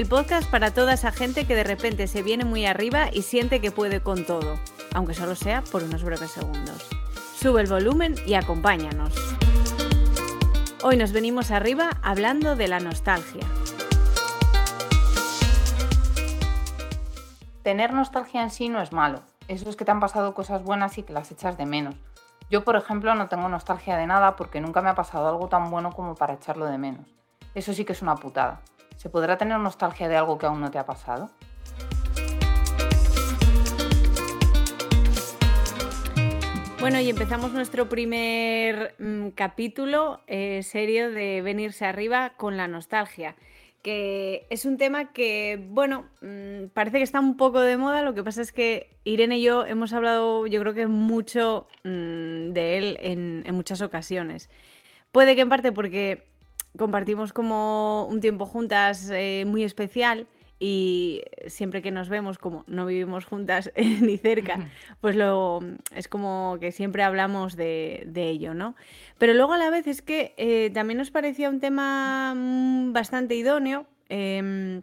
El podcast para toda esa gente que de repente se viene muy arriba y siente que puede con todo, aunque solo sea por unos breves segundos. Sube el volumen y acompáñanos. Hoy nos venimos arriba hablando de la nostalgia. Tener nostalgia en sí no es malo. Eso es que te han pasado cosas buenas y que las echas de menos. Yo, por ejemplo, no tengo nostalgia de nada porque nunca me ha pasado algo tan bueno como para echarlo de menos. Eso sí que es una putada. ¿Se podrá tener nostalgia de algo que aún no te ha pasado? Bueno, y empezamos nuestro primer mm, capítulo eh, serio de Venirse arriba con la nostalgia, que es un tema que, bueno, mm, parece que está un poco de moda, lo que pasa es que Irene y yo hemos hablado, yo creo que mucho mm, de él en, en muchas ocasiones. Puede que en parte porque compartimos como un tiempo juntas eh, muy especial y siempre que nos vemos, como no vivimos juntas ni cerca, pues lo, es como que siempre hablamos de, ello, ¿no? Pero luego a la vez es que eh, también nos parecía un tema mm, bastante idóneo em,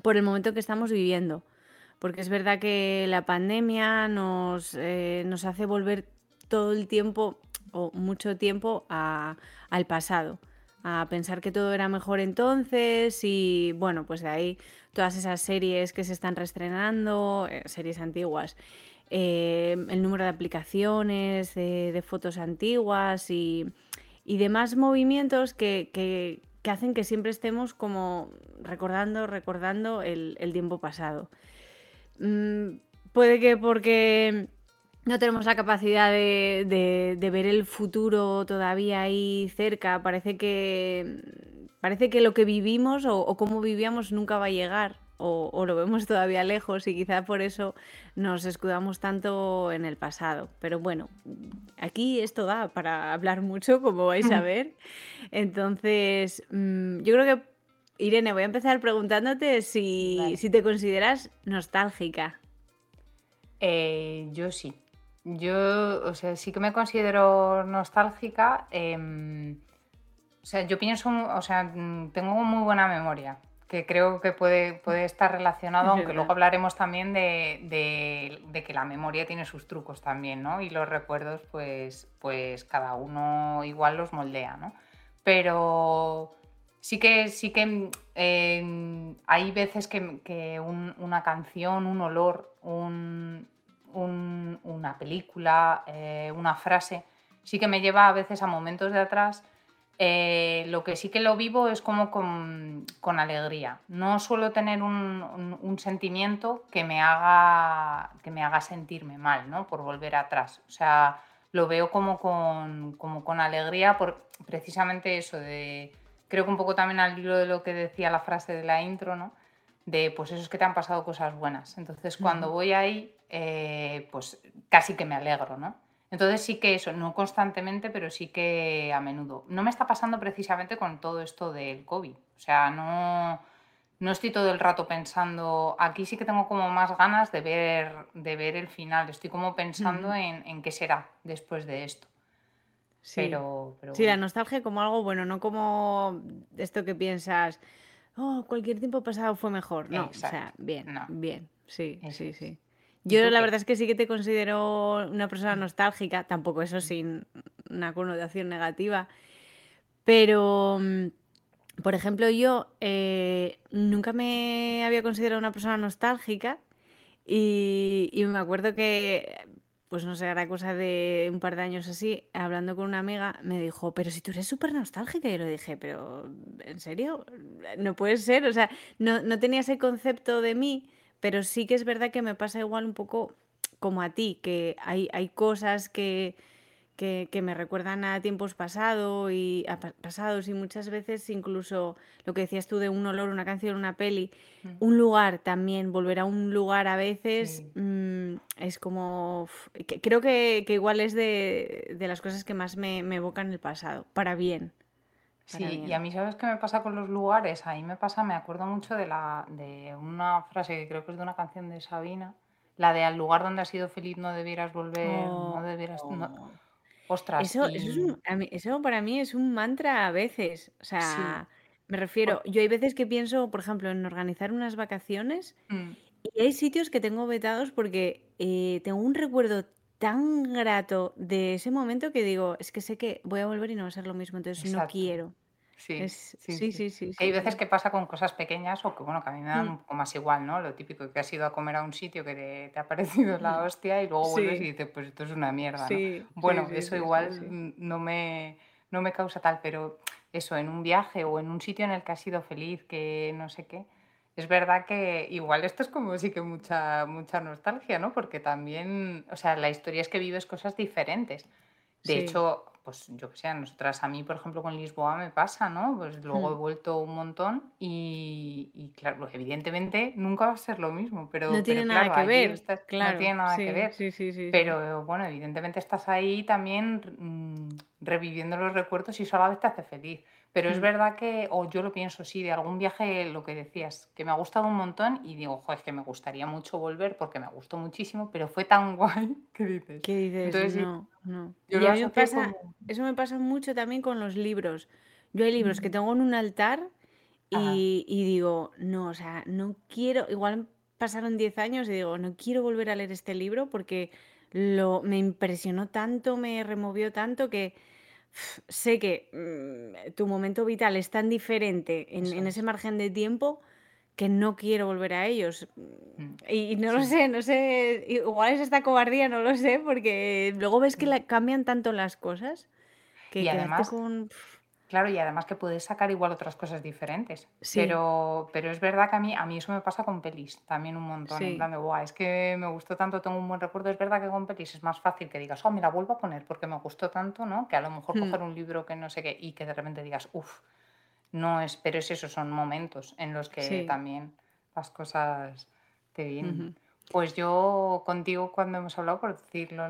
por el momento que estamos viviendo, porque es verdad que la pandemia nos, eh, nos hace volver todo el tiempo o mucho tiempo al pasado a pensar que todo era mejor entonces y bueno, pues de ahí todas esas series que se están reestrenando, eh, series antiguas, eh, el número de aplicaciones, de, fotos antiguas y, demás movimientos que, hacen que siempre estemos como recordando, recordando el, tiempo pasado. Mm, puede que porque no tenemos la capacidad de, ver el futuro todavía ahí cerca. Parece que, parece que lo que vivimos o, cómo vivíamos nunca va a llegar. O, lo vemos todavía lejos y quizá por eso nos escudamos tanto en el pasado. Pero bueno, aquí esto da para hablar mucho, como vais a ver. Entonces, mm, yo creo que, Irene, voy a empezar preguntándote si, si te consideras nostálgica. Eh, yo sí. Yo, o sea, sí que me considero nostálgica. Em, o sea, yo pienso, o sea, mm, tengo muy buena memoria, que creo que puede, puede estar relacionado, aunque luego hablaremos también de, de, que la memoria tiene sus trucos también, ¿no? Y los recuerdos, pues, pues cada uno igual los moldea, ¿no? Pero sí que, sí que em, hay veces que, que una canción, un olor, un, una película, eh, una frase, sí que me lleva a veces a momentos de atrás. Eh, lo que sí que lo vivo es como con, alegría. No suelo tener un, sentimiento que me, haga, que me haga sentirme mal, ¿no? Por volver atrás. O sea, lo veo como con, como con alegría por precisamente eso de... Creo que un poco también al hilo de lo que decía la frase de la intro, ¿no? De pues eso es que te han pasado cosas buenas. Entonces cuando voy ahí eh, pues casi que me alegro, ¿no? Entonces sí que eso, no constantemente, pero sí que a menudo. No me está pasando precisamente con todo esto del COVID. O sea, no, no estoy todo el rato pensando, aquí sí que tengo como más ganas de ver, de ver el final. Estoy como pensando en, qué será después de esto. Sí. Pero, sí, la nostalgia como algo bueno, no como esto que piensas, oh, cualquier tiempo pasado fue mejor. No, o sea, bien, bien, sí, sí, sí. Yo la verdad es que sí que te considero una persona nostálgica, tampoco eso sin una connotación negativa, pero, mm, por ejemplo, yo eh, nunca me había considerado una persona nostálgica y, me acuerdo que, pues no sé, era cosa de un par de años así, hablando con una amiga, me dijo, pero si tú eres súper nostálgica, y yo le dije, pero ¿en serio? No puede ser, o sea, no, no tenía ese concepto de mí pero sí que es verdad que me pasa igual un poco como a ti, que hay, hay cosas que, que, me recuerdan a tiempos pasados y, pasados y muchas veces incluso lo que decías tú de un olor, una canción, una peli, mm. un lugar también, volver a un lugar a veces mm, es como... creo que, igual es de, las cosas que más me, me evocan el pasado, para bien. Sí, y a mí, ¿sabes qué me pasa con los lugares? Ahí me pasa, me acuerdo mucho de, la, de una frase que creo que es de una canción de Sabina, la de al lugar donde has sido feliz no debieras volver, no oh, debieras... Ostras. Eso, eso, para mí es un mantra a veces. O sea, Me refiero, yo hay veces que pienso, por ejemplo, en organizar unas vacaciones Mm. y hay sitios que tengo vetados porque eh, tengo un recuerdo tan grato de ese momento que digo, es que sé que voy a volver y no va a ser lo mismo, entonces no quiero. Sí, Es, sí, sí, hay sí, veces sí. que pasa con cosas pequeñas o que, bueno, que a mí me dan Mm, un poco más igual, ¿no? Lo típico que has ido a comer a un sitio que te, te ha parecido la mm. hostia y luego vuelves y dices, pues esto es una mierda, ¿no? Bueno, eso igual mm, no me, no me causa tal, pero eso, en un viaje o en un sitio en el que has sido feliz, que no sé qué, es verdad que igual esto es como sí que mucha, mucha nostalgia, ¿no? Porque también, o sea, la historia es que vives cosas diferentes. De Sí. hecho, pues yo que sé, a nosotras, a mí, por ejemplo, con Lisboa me pasa, ¿no? Pues luego he Mm. vuelto un montón y, y claro, evidentemente nunca va a ser lo mismo, No pero, tiene pero nada claro, que ver, estás, no claro, tiene nada que ver. sí, sí, sí, sí. Pero bueno, evidentemente estás ahí también mm, reviviendo los recuerdos y eso a la vez te hace feliz. Pero es Mm. verdad que, o yo lo pienso, sí, de algún viaje, lo que decías, que me ha gustado un montón y digo, joder, es que me gustaría mucho volver porque me gustó muchísimo, pero fue tan guay que dices. ¿Qué dices? Entonces No, no. yo Y lo a mí me pasa, como... eso me pasa mucho también con los libros. Yo hay libros que Mm, tengo en un altar y, y digo, no, o sea, no quiero, igual pasaron 10 años y digo, no quiero volver a leer este libro porque lo, me impresionó tanto, me removió tanto que sé que mm, tu momento vital es tan diferente en, eso ese es. margen de tiempo que no quiero volver a ellos. Mm, Y, y no lo Sí. sé, no sé, igual es esta cobardía, no lo sé, porque luego ves que Mm. la- cambian tanto las cosas que Y quedarte además, con... claro, y además que puedes sacar igual otras cosas diferentes. Sí, Pero, pero es verdad que a mí, a mí eso me pasa con pelis también un montón. En sí, plan de, es que me gustó tanto, tengo un buen recuerdo. Es verdad que con pelis es más fácil que digas, oh, me la vuelvo a poner porque me gustó tanto, ¿no? Que a lo mejor mm, coger un libro que no sé qué y que de repente digas, uff, no es, pero es eso, son momentos en los que sí. también las cosas te vienen. Pues yo contigo cuando hemos hablado, por decirlo,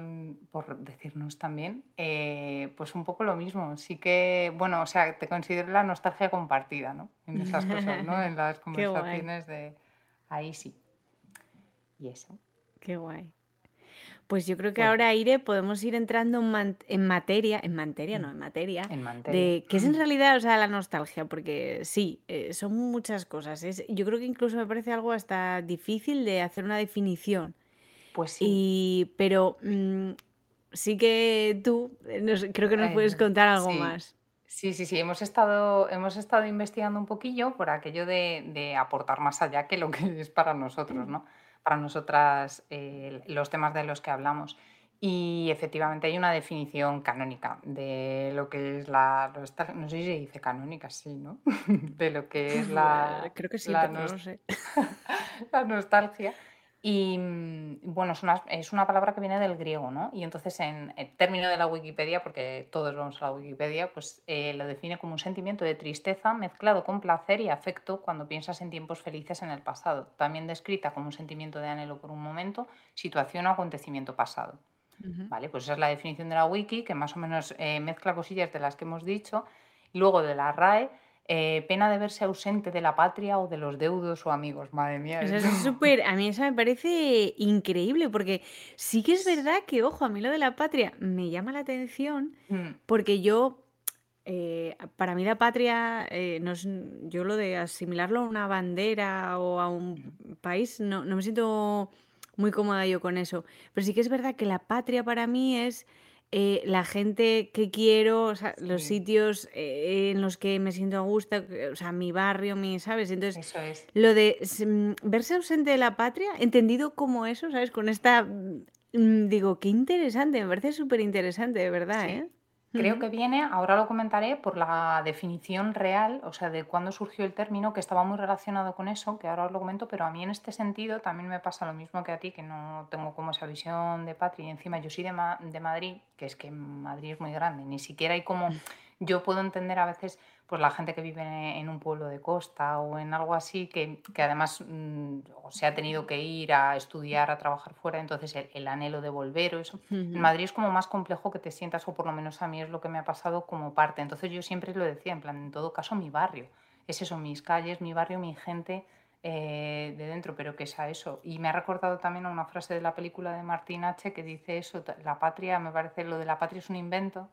por decirnos también, eh, pues un poco lo mismo. Sí que, bueno, o sea, te considero la nostalgia compartida, ¿no? En esas cosas, ¿no? En las conversaciones de ahí sí. Y eso, qué guay. Pues yo creo que ahora, Ire, podemos ir entrando en, man- en materia, en materia, mm, no, en materia, en materia. de qué es en realidad, o sea, la nostalgia, porque sí, eh, son muchas cosas. Es, yo creo que incluso me parece algo hasta difícil de hacer una definición. Pues sí, Y, pero mm, sí que tú, eh, nos- creo que nos puedes eh, contar algo sí. más. Sí, sí, sí, hemos estado, hemos estado investigando un poquillo por aquello de, de aportar más allá que lo que es para nosotros, ¿no? Para nosotras eh, los temas de los que hablamos. Y efectivamente hay una definición canónica de lo que es la nostalgia, no sé si se dice canónica, sí, ¿no? De lo que es la, creo que sí, la, pero no lo sé. la nostalgia. Y mm, bueno, es una, es una palabra que viene del griego, ¿no? Y entonces en el término de la Wikipedia, porque todos vamos a la Wikipedia, pues eh, lo define como un sentimiento de tristeza mezclado con placer y afecto cuando piensas en tiempos felices en el pasado. También descrita como un sentimiento de anhelo por un momento, situación o acontecimiento pasado. ¿Vale? Pues esa es la definición de la wiki, que más o menos eh, mezcla cosillas de las que hemos dicho. Luego de la RAE, eh, pena de verse ausente de la patria o de los deudos o amigos. Madre mía, Eso esto. es súper, a mí eso me parece increíble, porque sí que es verdad que, ojo, a mí lo de la patria me llama la atención, Mm, porque yo, eh, para mí la patria, eh, no es, yo lo de asimilarlo a una bandera o a un país, no, no me siento muy cómoda yo con eso. Pero sí que es verdad que la patria para mí es eh, la gente que quiero, o sea, los Sí, sitios eh, en los que me siento a gusto, eh, o sea, mi barrio, mi, ¿sabes? Entonces, eso es. lo de mm, verse ausente de la patria, entendido como eso, ¿sabes? Con esta, mm, digo, qué interesante, me parece superinteresante, de verdad, Sí. ¿eh? Creo que viene, ahora lo comentaré, por la definición real, o sea, de cuándo surgió el término, que estaba muy relacionado con eso, que ahora os lo comento, pero a mí en este sentido también me pasa lo mismo que a ti, que no tengo como esa visión de patria. Y encima yo soy de, Ma- de Madrid, que es que Madrid es muy grande, ni siquiera hay como, yo puedo entender a veces, pues la gente que vive en un pueblo de costa o en algo así, que, que además mm, se ha tenido que ir a estudiar, a trabajar fuera, entonces el, el anhelo de volver o eso. En. Madrid es como más complejo que te sientas, o por lo menos a mí es lo que me ha pasado como parte. Entonces yo siempre lo decía, en plan, en todo caso mi barrio. Es eso, mis calles, mi barrio, mi gente eh, de dentro, pero que es a eso. Y me ha recordado también a una frase de la película de Martín H. que dice eso, la patria, me parece, lo de la patria es un invento.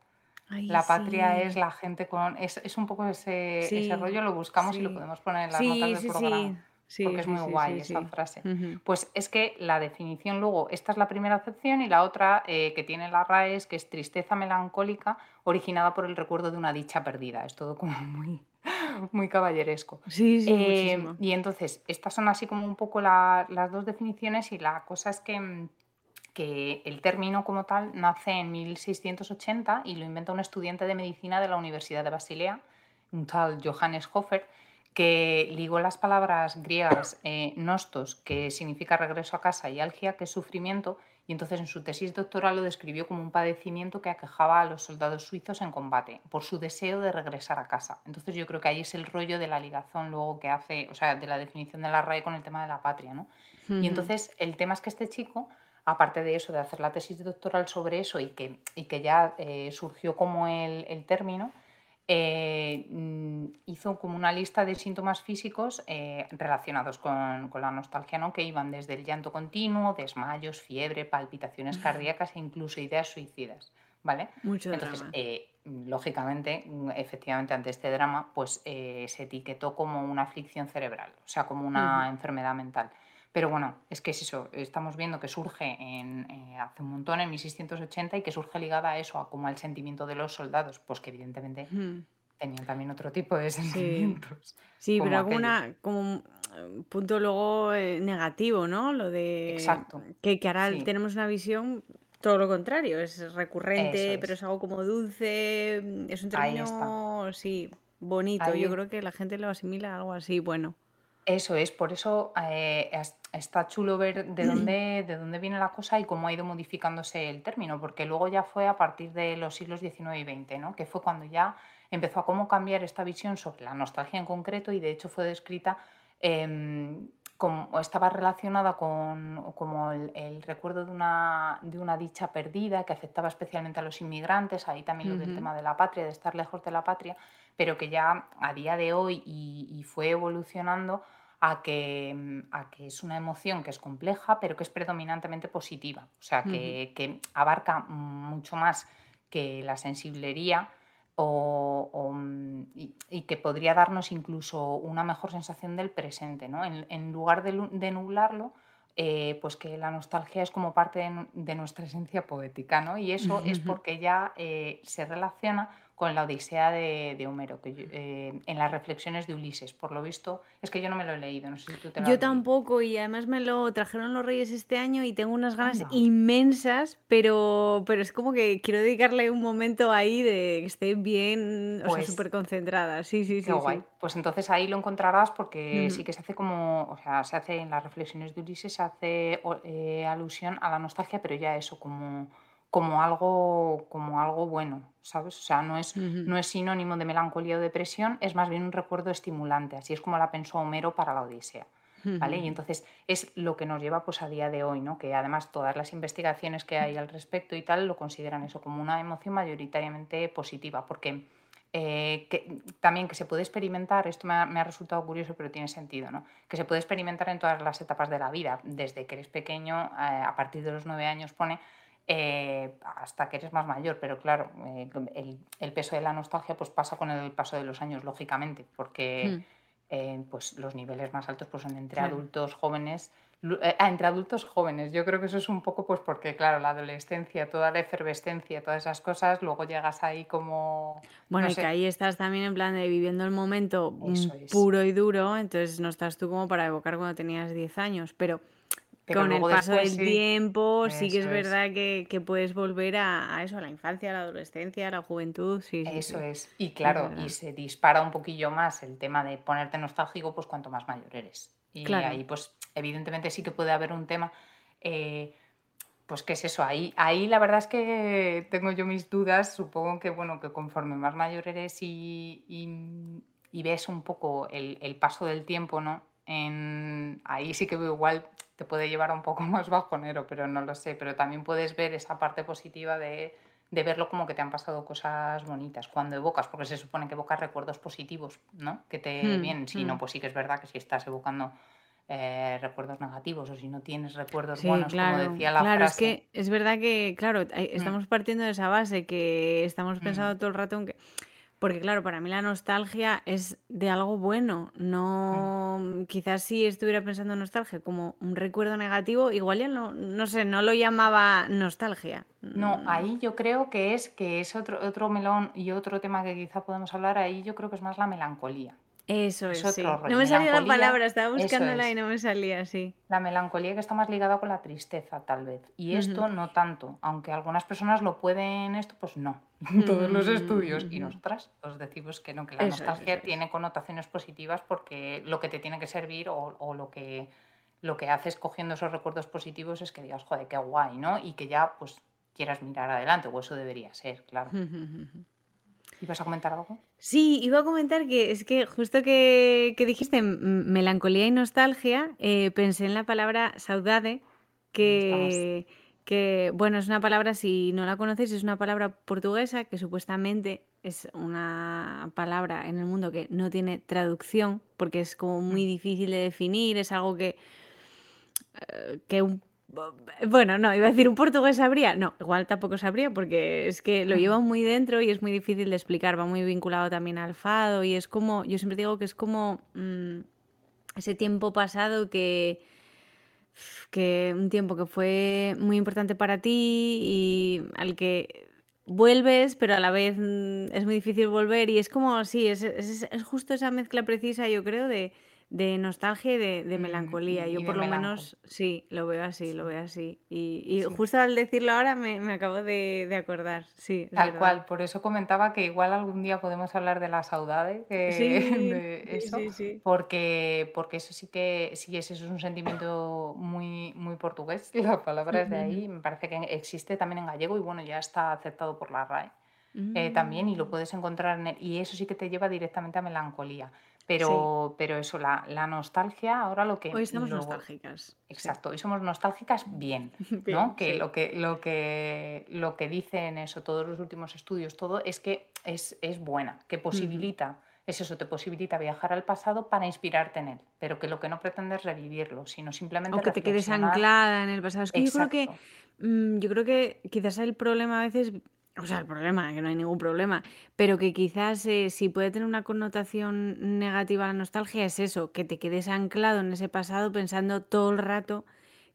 La patria es la gente con... Es, un poco ese, ese rollo, lo buscamos y lo podemos poner en las notas del programa. porque es muy guay esa frase. Pues es que la definición luego, esta es la primera acepción y la otra eh, que tiene la RAE es que es tristeza melancólica originada por el recuerdo de una dicha perdida. Es todo como muy, muy caballeresco. Sí, sí, eh, Y entonces, estas son así como un poco las dos definiciones y la cosa es que mm, que el término como tal nace en 1680 y lo inventa un estudiante de medicina de la Universidad de Basilea, un tal Johannes Hofer, que ligó las palabras griegas eh, nostos, que significa regreso a casa, y algia, que es sufrimiento, y entonces en su tesis doctoral lo describió como un padecimiento que aquejaba a los soldados suizos en combate, por su deseo de regresar a casa. Entonces yo creo que ahí es el rollo de la ligazón luego que hace, o sea, de la definición de la RAE con el tema de la patria, ¿no? Y entonces el tema es que este chico aparte de eso, de hacer la tesis doctoral sobre eso y que, y que ya eh, surgió como el, término, eh, mm, hizo como una lista de síntomas físicos eh, relacionados con, la nostalgia, ¿no? que iban desde el llanto continuo, desmayos, fiebre, palpitaciones cardíacas e incluso ideas suicidas. ¿Vale? Mucho Entonces, lógicamente, efectivamente, ante este drama, pues se etiquetó como una aflicción cerebral, o sea, como una enfermedad mental. Pero bueno, es que es eso, estamos viendo que surge en, eh, hace un montón, en 1680, y que surge ligada a eso, a como al sentimiento de los soldados, pues que evidentemente tenían también otro tipo de sentimientos. Sí, pero alguna, como un punto luego eh, negativo, ¿no? Lo de Exacto. que, que ahora tenemos una visión todo lo contrario, es recurrente, pero es algo como dulce, es un término, sí, bonito. Yo creo que la gente lo asimila a algo así, bueno. Eso es, por eso eh, está chulo ver de dónde, de dónde viene la cosa y cómo ha ido modificándose el término, porque luego ya fue a partir de los siglos XIX y XX, ¿no? que fue cuando ya empezó a cómo cambiar esta visión sobre la nostalgia en concreto y de hecho fue descrita em, como estaba relacionada con como el, recuerdo de una, de una, dicha perdida que afectaba especialmente a los inmigrantes, ahí también lo del tema de la patria, de estar lejos de la patria, pero que ya a día de hoy y fue evolucionando a que, mm, a que es una emoción que es compleja, pero que es predominantemente positiva, o sea, que, abarca mucho más que la sensiblería o, mm, y, que podría darnos incluso una mejor sensación del presente, ¿no? En, lugar de, nublarlo, eh, pues que la nostalgia es como parte de, nuestra esencia poética, ¿no? Y eso es porque ya eh, se relaciona con la Odisea de, Homero, que eh, en las reflexiones de Ulises. Por lo visto, es que yo no me lo he leído, no sé si tú te lo Yo tampoco, y además me lo trajeron los Reyes este año y tengo unas ganas inmensas, pero, pero es como que quiero dedicarle un momento ahí de que esté bien, o sea, súper pues concentrada. Sí, sí, sí, guay. Pues entonces ahí lo encontrarás porque sí que se hace como, o sea, se hace en las reflexiones de Ulises, se hace eh, alusión a la nostalgia, pero ya eso, como como algo, como algo bueno, ¿sabes? O sea, no es, no es sinónimo de melancolía o depresión, es más bien un recuerdo estimulante, así es como la pensó Homero para la Odisea. ¿Vale? Y entonces es lo que nos lleva pues a día de hoy, ¿no? Que además todas las investigaciones que hay al respecto y tal lo consideran eso como una emoción mayoritariamente positiva, porque eh, que, también que se puede experimentar, esto me ha, resultado curioso, pero tiene sentido, ¿no? Que se puede experimentar en todas las etapas de la vida, desde que eres pequeño, eh, a partir de los nueve años pone, eh, hasta que eres más mayor, pero claro, eh, el, peso de la nostalgia pues pasa con el paso de los años, lógicamente, porque hmm. eh, pues los niveles más altos pues son entre adultos jóvenes, ah, entre adultos jóvenes. Yo creo que eso es un poco pues porque, claro, la adolescencia, toda la efervescencia, todas esas cosas, luego llegas ahí como... Bueno, y que ahí estás también en plan de viviendo el momento puro y duro, entonces no estás tú como para evocar cuando tenías 10 años, pero con el paso del tiempo, sí que es verdad que, puedes volver a, eso, a la infancia, a la adolescencia, a la juventud. Sí, eso es. Y claro, y se dispara un poquillo más el tema de ponerte nostálgico, pues cuanto más mayor eres. Y ahí, pues, evidentemente sí que puede haber un tema. Eh, pues qué es eso, ahí, ahí la verdad es que tengo yo mis dudas, supongo que bueno, que conforme más mayor eres y, y, ves un poco el, el, paso del tiempo, ¿no? En, ahí sí que igual te puede llevar un poco más bajonero, pero no lo sé. Pero también puedes ver esa parte positiva de, de verlo como que te han pasado cosas bonitas cuando evocas, porque se supone que evocas recuerdos positivos, ¿no? Que te hmm, vienen. Si no, hmm. pues sí que es verdad que si estás evocando eh, recuerdos negativos o si no tienes recuerdos Sí, buenos, como claro, decía la claro, es frase. que es verdad que, claro, eh, Mm, estamos partiendo de esa base que estamos pensando todo el rato en que, porque claro, para mí la nostalgia es de algo bueno, no, mm, quizás si estuviera pensando en nostalgia como un recuerdo negativo, igual ya no, no sé, no lo llamaba nostalgia. No, Mm, ahí yo creo que es que es otro, otro melón y otro tema que quizá podemos hablar, ahí yo creo que es más la melancolía. Eso Es es, otro sí. No me salía la palabra, estaba buscándola y no me salía así. La melancolía que está más ligada con la tristeza, tal vez. Y esto no tanto, aunque algunas personas lo pueden, esto pues no. Todos los estudios y ujú. nosotras os decimos que no, que la eso nostalgia es. tiene connotaciones positivas porque lo que te tiene que servir o, o lo que lo que haces cogiendo esos recuerdos positivos es que digas, joder, qué guay, ¿no? Y que ya pues quieras mirar adelante, o eso debería ser, claro. ¿Ibas a comentar algo? Sí, iba a comentar que es que justo que, que dijiste melancolía y nostalgia, eh, pensé en la palabra saudade, Ahí estamos. que, que, bueno, es una palabra, si no la conocéis, es una palabra portuguesa que supuestamente es una palabra en el mundo que no tiene traducción, porque es como muy Mm, difícil de definir, es algo que que un bueno, no, iba a decir un portugués sabría, no, igual tampoco sabría porque es que lo lleva muy dentro y es muy difícil de explicar, va muy vinculado también al fado y es como, yo siempre digo que es como mm, ese tiempo pasado que, que un tiempo que fue muy importante para ti y al que vuelves, pero a la vez mm, es muy difícil volver y es como, sí, es, es, es justo esa mezcla precisa, yo creo, de, de nostalgia y de, de mm, melancolía. y, Yo por lo melancolía. menos sí, lo veo así, lo veo así. Y, y sí. justo al decirlo ahora me, me acabo de, de acordar, sí, Tal verdad. cual, por eso comentaba que igual algún día podemos hablar de la saudade, que Sí, de eso, sí, porque porque eso sí que sí es eso es un sentimiento muy muy portugués, la palabra es de ahí, me parece que existe también en gallego y bueno, ya está aceptado por la RAE, eh, también y lo Mm, puedes encontrar en el y eso sí que te lleva directamente a melancolía. Sí, Pero pero eso, la la nostalgia, ahora lo hoy que estamos lo nostálgicas, sí. Exacto, y somos nostálgicas bien, Bien, ¿no? Que sí. lo que, lo que, lo que dicen eso, todos los últimos estudios, todo, es que es, es buena, que posibilita, es eso, te posibilita viajar al pasado para inspirarte en él, pero que lo que no pretende es revivirlo, sino O simplemente que te quedes anclada en el pasado. Es que yo creo que, Exacto, mm, yo creo que quizás el problema a veces, o sea, el problema, que no hay ningún problema, pero que quizás eh, si puede tener una connotación negativa la nostalgia es eso, que te quedes anclado en ese pasado pensando todo el rato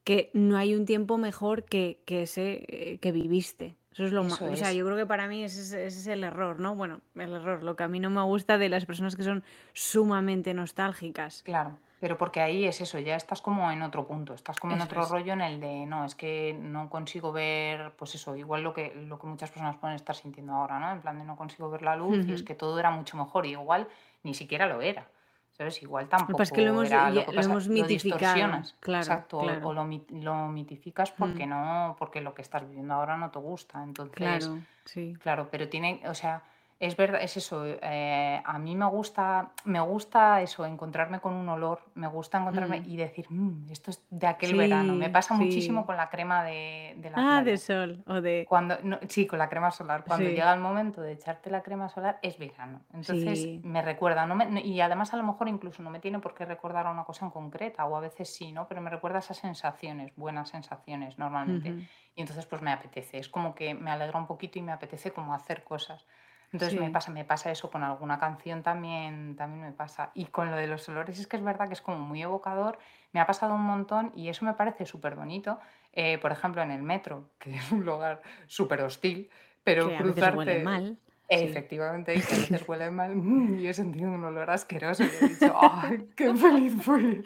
que no hay un tiempo mejor que, que ese eh, que viviste. Eso es lo más, eso o sea, es, yo creo que para mí ese es, ese es el error, ¿no? Bueno, el error, lo que a mí no me gusta de las personas que son sumamente nostálgicas. claro. Pero porque ahí es eso, ya estás como en otro punto, estás como en Eso otro es. rollo en el de, no, es que no consigo ver, pues eso, igual lo que, lo que muchas personas pueden estar sintiendo ahora, ¿no? En plan de no consigo ver la luz y es que todo era mucho mejor y igual ni siquiera lo era, ¿sabes? Igual Lo que pasa es que lo tampoco hemos, era, lo que lo pasa, hemos mitificado, claro, exacto, o, lo, lo mitificas porque mm, no, porque lo que estás viviendo ahora no te gusta, entonces... claro, sí. Claro, pero tiene, o sea, es verdad, es eso, eh, a mí me gusta, me gusta eso, encontrarme con un olor, me gusta encontrarme mm, y decir, "Mm, esto es de aquel verano. Me Sí, pasa muchísimo sí. con la crema de, de la Ah, de sol o de... Cuando, no, sí, con la crema solar. Cuando Sí, llega el momento de echarte la crema solar, es verano. Entonces sí. me recuerda, no me- no- y además a lo mejor incluso no me tiene por qué recordar a una cosa en concreta, o a veces sí, ¿no? Pero me recuerda esas sensaciones, buenas sensaciones normalmente. Y entonces pues me apetece, es como que me alegra un poquito y me apetece como hacer cosas. Entonces me pasa, me pasa eso con alguna canción también, también me pasa. Y con lo de los olores es que es verdad que es como muy evocador, me ha pasado un montón y eso me parece súper bonito. eh, por ejemplo, en el metro, que es un lugar súper hostil, pero Que a veces huele cruzarte, mal, sí. efectivamente, y que a veces huele mal, y he sentido un olor asqueroso y he dicho, ¡ay, qué feliz fui!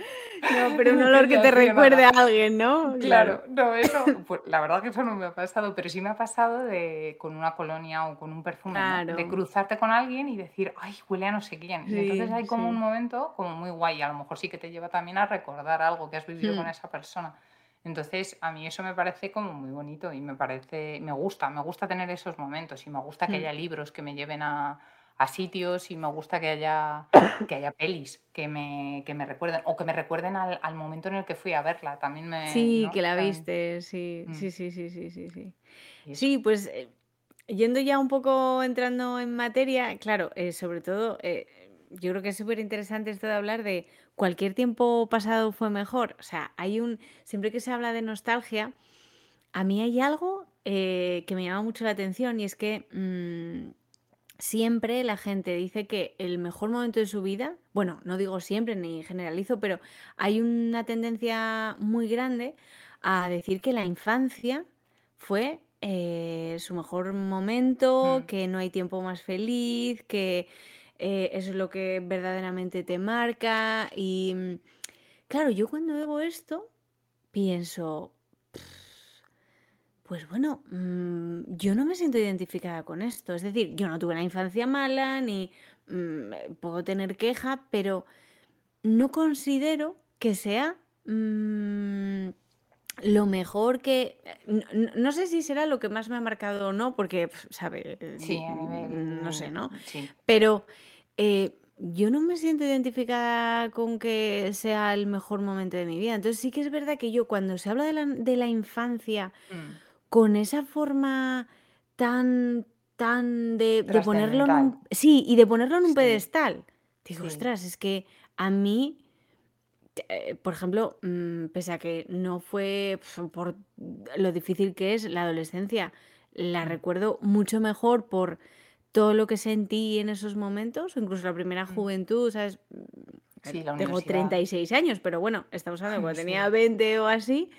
No, pero un olor que te recuerde a alguien, ¿no? Claro, no, eso, pues la verdad que eso no me ha pasado, pero sí me ha pasado de con una colonia o con un perfume, ¿no? De cruzarte con alguien y decir: "Ay, huele a no sé quién". Y entonces hay como un momento como muy guay, a lo mejor sí que te lleva también a recordar algo que has vivido con Mm, esa persona. Entonces, a mí eso me parece como muy bonito y me parece me gusta, me gusta tener esos momentos y me gusta que mm. haya libros que me lleven a a sitios y me gusta que haya que haya pelis que me que me recuerden o que me recuerden al al momento en el que fui a verla, también me Sí, que la También, viste, sí, mm. sí, sí, sí, sí, sí, sí. Eso. Sí, pues eh, yendo ya un poco entrando en materia, claro, eh, sobre todo, eh, yo creo que es súper interesante esto de hablar de cualquier tiempo pasado fue mejor. O sea, hay un, siempre que se habla de nostalgia, a mí hay algo eh, que me llama mucho la atención y es que mm, siempre la gente dice que el mejor momento de su vida, bueno, no digo siempre ni generalizo, pero hay una tendencia muy grande a decir que la infancia fue eh, su mejor momento, Mm, que no hay tiempo más feliz, que eh, es lo que verdaderamente te marca. Y mm, claro, yo cuando oigo esto pienso, pues bueno, mm, yo no me siento identificada con esto. Es decir, yo no tuve una infancia mala, ni mm, eh, puedo tener queja, pero no considero que sea lo mejor que... eh, No, sé si será lo que más me ha marcado o no, porque, sabe, Sí, a no sé, ¿no? sí. Pero eh, yo no me siento identificada con que sea el mejor momento de mi vida. Entonces sí que es verdad que yo cuando se habla de la, de la infancia Mm, con esa forma tan, tan de, de ponerlo en Trascendental, un... Sí, y de ponerlo en un sí, pedestal. Digo, sí. ostras, es que a mí eh, por ejemplo, mm, pese a que no fue pf, por lo difícil que es la adolescencia, la Mm, recuerdo mucho mejor por todo lo que sentí en esos momentos, incluso la primera mm. juventud, ¿sabes? Mm, Sí, la Tengo universidad, 36 años, pero bueno, estamos hablando cuando tenía sí, 20 o así,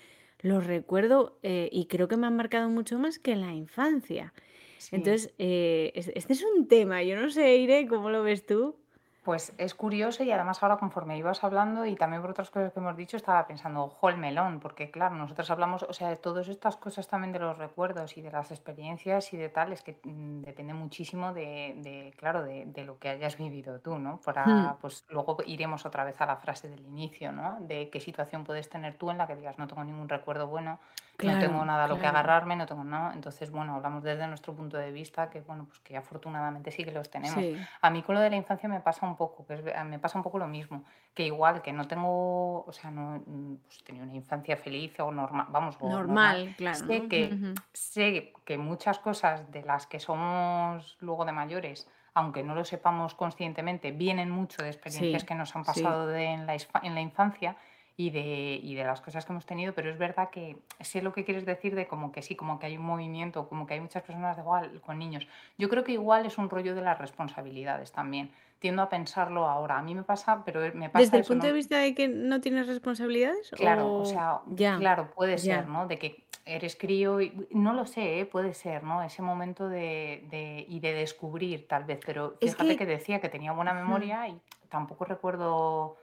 los recuerdo eh, y creo que me han marcado mucho más que en la infancia. sí. Entonces, eh, es- este es un tema, yo no sé, Ire, ¿cómo lo ves tú? Pues es curioso y además ahora conforme ibas hablando y también por otras cosas que hemos dicho, estaba pensando, ojo el melón, porque claro, nosotros hablamos, o sea, de todas estas cosas también de los recuerdos y de las experiencias y de tal, es que mm, depende muchísimo de, de, claro, de, de lo que hayas vivido tú, ¿no? Hmm, Para, pues luego iremos otra vez a la frase del inicio, ¿no? De qué situación puedes tener tú en la que digas, no tengo ningún recuerdo bueno, no tengo nada a lo que agarrarme, no tengo nada. Entonces, bueno, hablamos desde nuestro punto de vista, que bueno, pues que afortunadamente sí que los tenemos. Sí. A mí con lo de la infancia me pasa un poco, que es me pasa un poco lo mismo, que igual que no tengo, o sea, no mm, pues, tenido una infancia feliz o normal, vamos, o normal, Normal, claro, ¿no? sé que Ujú. sé que muchas cosas de las que somos luego de mayores, aunque no lo sepamos conscientemente, vienen mucho de experiencias Sí, que nos han sí, pasado de- en la, isfa- en la infancia y de, y de las cosas que hemos tenido, pero es verdad que sé lo que quieres decir de como que sí, como que hay un movimiento, como que hay muchas personas de igual con niños. Yo creo que igual es un rollo de las responsabilidades también. Tiendo a pensarlo ahora. A mí me pasa, pero me ¿Desde pasa el eso, punto de vista de que no tienes responsabilidades Claro, o o sea, ya, claro, puede ser, ¿no? De que eres crío y no lo sé, ¿eh? Puede ser, ¿no? Ese momento de, de- y de descubrir, tal vez, pero Es fíjate que que decía que tenía buena memoria y tampoco recuerdo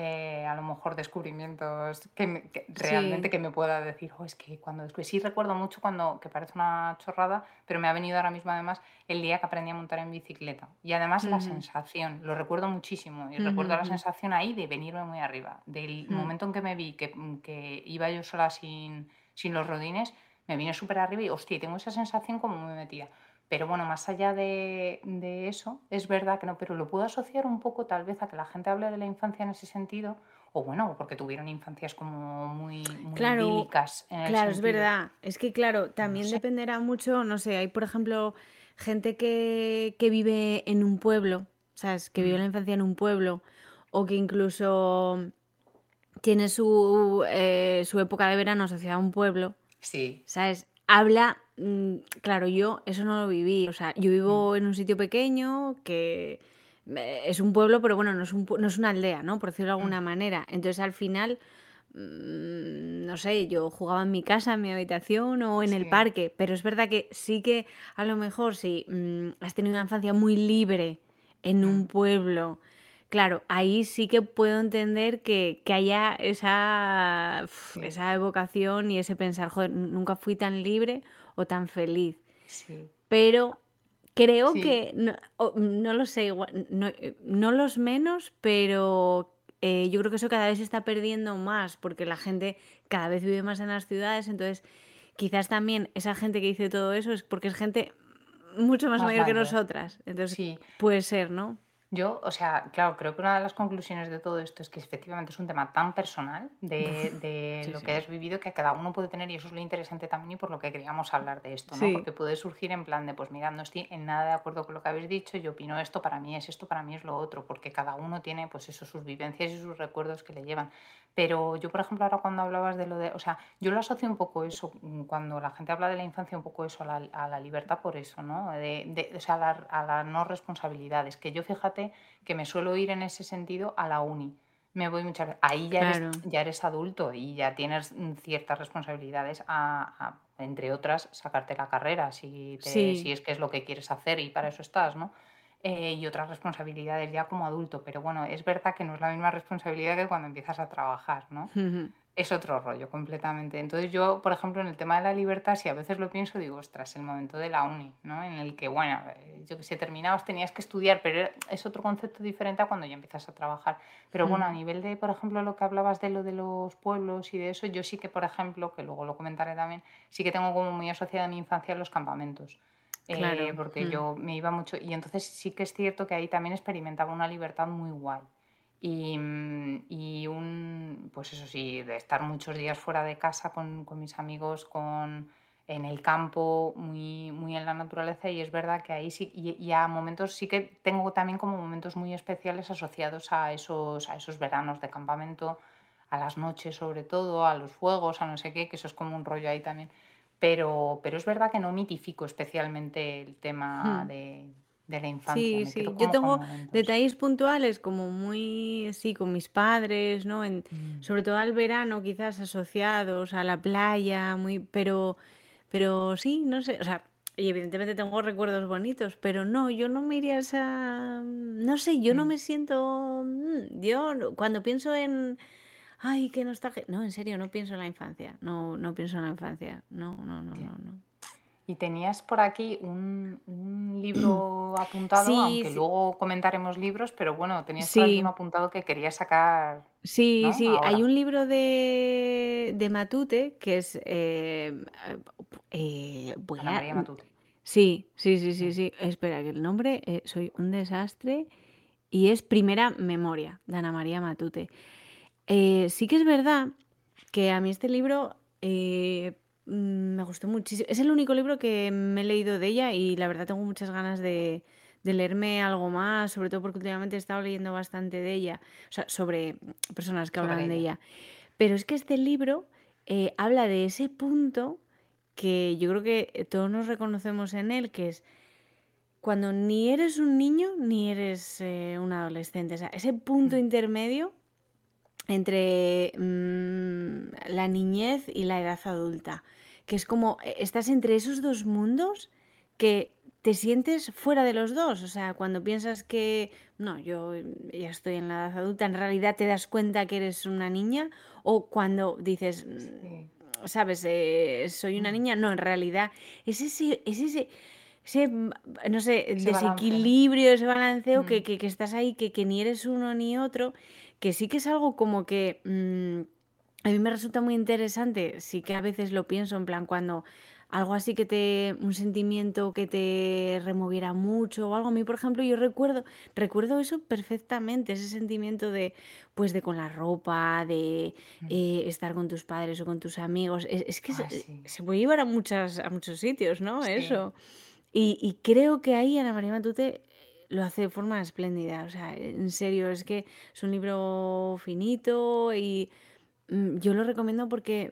eh, a lo mejor descubrimientos que, me- que realmente sí, que me pueda decir, oh, es que cuando descubrí, sí recuerdo mucho cuando, que parece una chorrada, pero me ha venido ahora mismo además el día que aprendí a montar en bicicleta. Y además la sensación, lo recuerdo muchísimo y recuerdo la sensación ahí de venirme muy arriba. Del momento en que me vi que, que iba yo sola sin, sin los rodines, me vine súper arriba y hostia, tengo esa sensación como muy metida. Pero bueno, más allá de, de eso, es verdad que no, pero lo puedo asociar un poco tal vez a que la gente hable de la infancia en ese sentido, o bueno, porque tuvieron infancias como muy, muy Claro, en claro, es verdad. Es que, claro, no también sé. dependerá mucho, no sé, hay, por ejemplo, gente que, que vive en un pueblo, ¿sabes? Que vive Mm, la infancia en un pueblo, o que incluso tiene su, eh, su época de verano asociada a un pueblo. Sí. ¿Sabes? Habla, mm, claro, yo eso no lo viví. O sea, yo mm, vivo en un sitio pequeño que eh, es un pueblo, pero bueno, no es un, no es una aldea, ¿no? Por decirlo de mm, alguna manera. Entonces, al final, mm, no sé, yo jugaba en mi casa, en mi habitación o en el parque, pero es verdad que sí que a lo mejor si mm, has tenido una infancia muy libre en un mm, pueblo Claro, ahí sí que puedo entender que, que haya esa, uf, sí. esa evocación y ese pensar, joder, nu- nunca fui tan libre o tan feliz. Sí. Pero creo Sí. que, no, o- no lo sé, igual, no, eh, no los menos, pero eh, yo creo que eso cada vez se está perdiendo más porque la gente cada vez vive más en las ciudades, entonces quizás también esa gente que dice todo eso es porque es gente mucho más Más mayor que mayor. nosotras. Entonces Sí. puede ser, ¿no? Yo, o sea, claro, creo que una de las conclusiones de todo esto es que efectivamente es un tema tan personal de, de Sí, lo que has vivido que cada uno puede tener, y eso es lo interesante también y por lo que queríamos hablar de esto, ¿no? Sí. Porque puede surgir en plan de, pues mira, no estoy en nada de acuerdo con lo que habéis dicho, yo opino esto, para mí es esto, para mí es lo otro, porque cada uno tiene, pues eso, sus vivencias y sus recuerdos que le llevan. Pero yo, por ejemplo, ahora cuando hablabas de lo de, o sea, yo lo asocio un poco eso, mm, cuando la gente habla de la infancia, un poco eso, a la, a la libertad por eso, ¿no? De, de- o sea, a la, a las no responsabilidades, que yo fíjate que me suelo ir en ese sentido a la uni. Me voy muchas veces. Ahí ya eres, ya eres adulto y ya tienes mm, ciertas responsabilidades, a, a- entre otras, sacarte la carrera, si, te, si es que es lo que quieres hacer y para eso estás, ¿no? Eh, y otras responsabilidades ya como adulto. Pero bueno, es verdad que no es la misma responsabilidad que cuando empiezas a trabajar, ¿no? Es otro rollo completamente. Entonces yo, por ejemplo, en el tema de la libertad, si a veces lo pienso, digo, ostras, el momento de la uni, ¿no? En el que, bueno, eh, yo que sé, terminabas, tenías que estudiar, pero es otro concepto diferente a cuando ya empiezas a trabajar. Pero bueno, a nivel de, por ejemplo, lo que hablabas de lo de los pueblos y de eso, yo sí que, por ejemplo, que luego lo comentaré también, sí que tengo como muy asociada mi infancia a los campamentos. Eh, Claro. porque yo me iba mucho, y entonces sí que es cierto que ahí también experimentaba una libertad muy guay. Y, mm, y un, pues eso sí, de estar muchos días fuera de casa con, con mis amigos, con, en el campo, muy, muy en la naturaleza, y es verdad que ahí sí, y, y a momentos sí que tengo también como momentos muy especiales asociados a esos, a esos veranos de campamento, a las noches sobre todo, a los fuegos, a no sé qué, que eso es como un rollo ahí también. Pero, pero es verdad que no mitifico especialmente el tema de, de la infancia, Sí, sí. Yo tengo detalles puntuales como muy, sí, con mis padres, ¿no? En, Mm, sobre todo al verano, quizás asociados a la playa, muy, pero, pero sí, no sé, o sea, y evidentemente tengo recuerdos bonitos, pero no, yo no me iría a esa, no sé, yo no mm. me siento, mm, yo cuando pienso en, ay, qué nostalgia, no, en serio, no pienso en la infancia, no, no pienso en la infancia, no, no, no, no, no. Y tenías por aquí un, un libro apuntado, Sí, aunque sí, luego comentaremos libros, pero bueno, tenías sí. apuntado que querías sacar, Sí, ¿no? sí, hay Ahora, un libro de, de Matute que es, eh, eh, voy Ana a, María Matute. sí, sí, sí, sí, Mm, sí, espera, que el nombre, eh, soy un desastre, y es Primera Memoria, de Ana María Matute. Eh, sí que es verdad que a mí este libro eh, mm, me gustó muchísimo. Es el único libro que me he leído de ella y la verdad tengo muchas ganas de, de leerme algo más, sobre todo porque últimamente he estado leyendo bastante de ella, o sea, sobre personas que Sobre hablan de ella. Pero es que este libro eh, habla de ese punto que yo creo que todos nos reconocemos en él, que es cuando ni eres un niño ni eres eh, un adolescente. O sea, ese punto Mm, intermedio entre, mm, la niñez y la edad adulta, que es como, e estás entre esos 2 mundos que te sientes fuera de los 2. O sea, cuando piensas que, no, yo mm, ya estoy en la edad adulta, en realidad te das cuenta que eres una niña, o cuando dices, Sí. mm, ¿sabes? Eh, soy una niña, no, en realidad es ese es ese ese, no sé, Ese balance, ¿no? desequilibrio, ese balanceo que que que estás ahí, que que ni eres uno ni otro, que sí que es algo como que, mm, a mí me resulta muy interesante, sí que a veces lo pienso en plan cuando algo así que te un sentimiento que te removiera mucho o algo. A mí, por ejemplo, yo recuerdo recuerdo eso perfectamente, ese sentimiento de, pues, de con la ropa, de, mm. eh, estar con tus padres o con tus amigos. Es es que se Ah, sí. se puede llevar a muchas a muchos sitios, ¿no? Sí. Eso. Y y creo que ahí Ana María Matute lo hace de forma espléndida. O sea, en serio, es que es un libro finito y, mm, yo lo recomiendo porque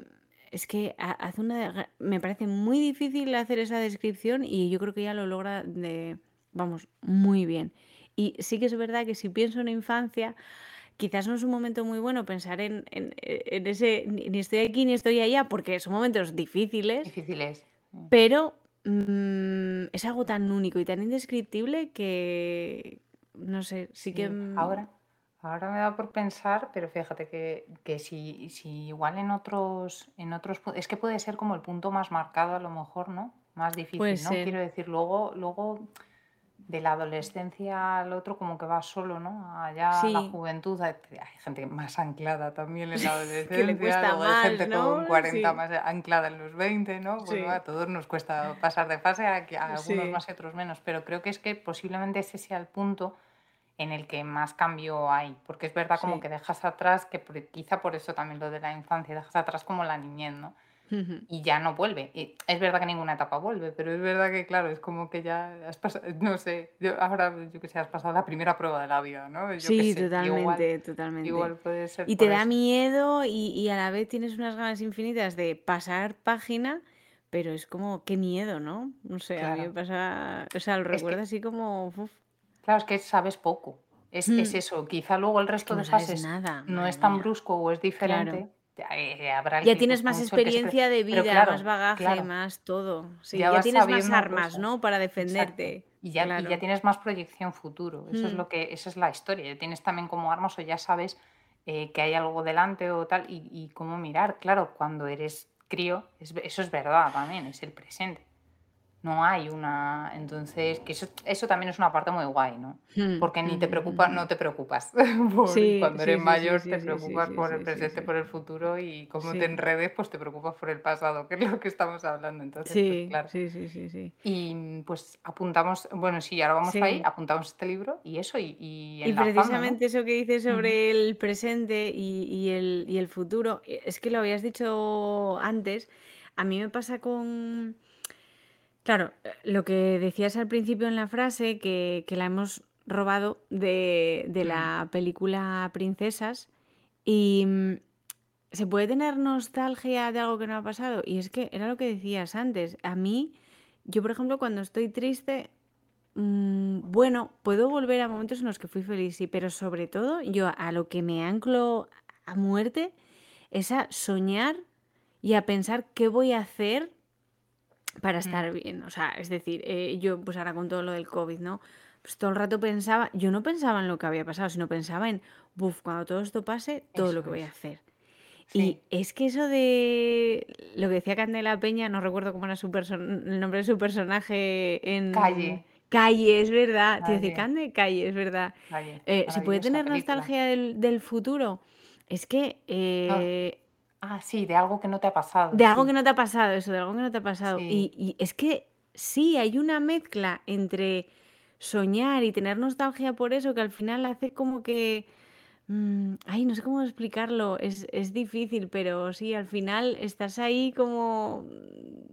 es que ha hace una gra me parece muy difícil hacer esa descripción y yo creo que ella lo logra de vamos, muy bien. Y sí que es verdad que si pienso en infancia, quizás no es un momento muy bueno pensar en en en ese ni ni estoy aquí ni estoy allá, porque son momentos difíciles, Difícil es. Mm. pero, mm, es algo tan único y tan indescriptible que, no sé, sí que, Sí, mm ahora, ahora me da por pensar, pero fíjate que, que si, si igual en otros, en otros, es que puede ser como el punto más marcado a lo mejor, ¿no? Más puede difícil, ¿no? ser. Quiero decir, luego, luego de la adolescencia al otro como que va solo, ¿no? Allá a la Sí, juventud hay, hay gente más anclada también en la que le adolescencia, cuesta luego hay gente ¿no? con 40 Sí, más anclada en los 20, ¿no? A sí, todos nos cuesta pasar de fase, a, que- a algunos sí. más y otros menos, pero creo que es que posiblemente ese sea el punto en el que más cambio hay, porque es verdad como Sí. que dejas atrás, que por- quizá por eso también lo de la infancia, dejas atrás como la niñez, ¿no? Ujú. Y ya no vuelve. Y es verdad que ninguna etapa vuelve, pero es verdad que, claro, es como que ya has pasado, no sé, yo, ahora yo que sé, has pasado la primera prueba de la vida, ¿no? Yo qué Sí, sé, igual, totalmente, totalmente. igual puede ser Y te por da eso. miedo y, y a la vez tienes unas ganas infinitas de pasar página, pero es como, qué miedo, ¿no? No sé, a mí me Claro. pasa, o sea, lo Es recuerdo que, así como, uf, claro, es que sabes poco. Es, es mm, eso, quizá luego el es que resto no de sabes fases nada, no madre es tan mía. brusco o es Claro. diferente. Ya, eh, habrá Ya tienes más experiencia de vida, más bagaje, claro, más todo. Sí, ya tienes más armas, cosas. ¿no? Para Exacto. defenderte. Y ya, y ya Claro. tienes más proyección futuro. Eso es Mm, lo que, esa es la historia. Ya tienes también como armas o ya sabes eh, que hay algo delante o tal y, y cómo mirar. Claro, cuando eres crío, es eso es verdad también, es el presente. No hay una. Entonces, que eso, eso también es una parte muy guay, ¿no? mm, Porque ni te preocupas, no te preocupas. por- Sí, cuando eres sí, mayor sí, te preocupas por el presente, por el futuro y como te enredes, pues te preocupas por el pasado, que es lo que estamos hablando. Entonces, pues sí, claro. sí, sí, sí, sí. Y pues apuntamos, bueno, sí, ahora vamos ahí, apuntamos este libro y eso, y, y Y precisamente eso que dices sobre el presente y, y el, y el futuro, e- es que lo habías dicho antes, a mí me pasa con, claro, eh, lo que decías al principio en la frase, que, que la hemos robado de, de mm, la película Princesas, y mm, se puede tener nostalgia de algo que no ha pasado, y es que era lo que decías antes, a mí, yo por ejemplo, cuando estoy triste, Mm, bueno, puedo volver a momentos en los que fui feliz, sí, pero sobre todo yo a lo que me anclo a muerte es a soñar y a pensar qué voy a hacer para estar bien. O sea, es decir, eh, yo pues ahora con todo lo del COVID, ¿no? Pues todo el rato pensaba, yo no pensaba en lo que había pasado, sino pensaba en, buf, cuando todo esto pase, todo lo Eso que voy a es, hacer. Y sí, es que eso de lo que decía Candela Peña, no recuerdo cómo era su person- el nombre de su personaje en calle, Calle, es verdad. Te dice calle, Cande, Calle, es verdad. calle, Eh, ¿se puede maravillosa tener película. nostalgia del, del futuro? Es que eh, ah, sí, de algo que no te ha pasado, de algo que no te ha pasado, eso, de algo que no te ha pasado. Y, sí. y es que sí, hay una mezcla entre soñar y tener nostalgia por eso que al final hace como que Mm, ay, no sé cómo explicarlo, es, es difícil, pero sí, al final estás ahí como...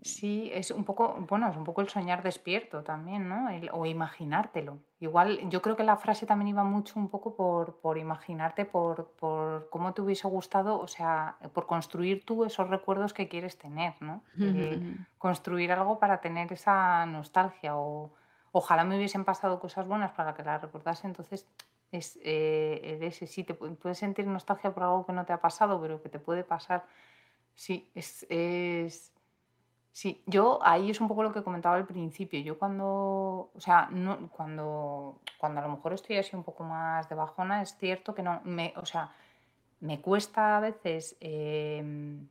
Sí, es un poco, bueno, es un poco el soñar despierto también, ¿no? El- o imaginártelo. Igual, yo creo que la frase también iba mucho un poco por, por imaginarte, por, por cómo te hubiese gustado, o sea, por construir tú esos recuerdos que quieres tener, ¿no? El construir algo para tener esa nostalgia o ojalá me hubiesen pasado cosas buenas para que las recordase, entonces es eh, ese, sí, te pu- puedes sentir nostalgia por algo que no te ha pasado, pero que te puede pasar. Sí, es, es, Sí, yo ahí es un poco lo que comentaba al principio. Yo cuando, o sea, no, cuando, cuando a lo mejor estoy así un poco más de bajona, es cierto que no, me, o sea, me cuesta a veces em,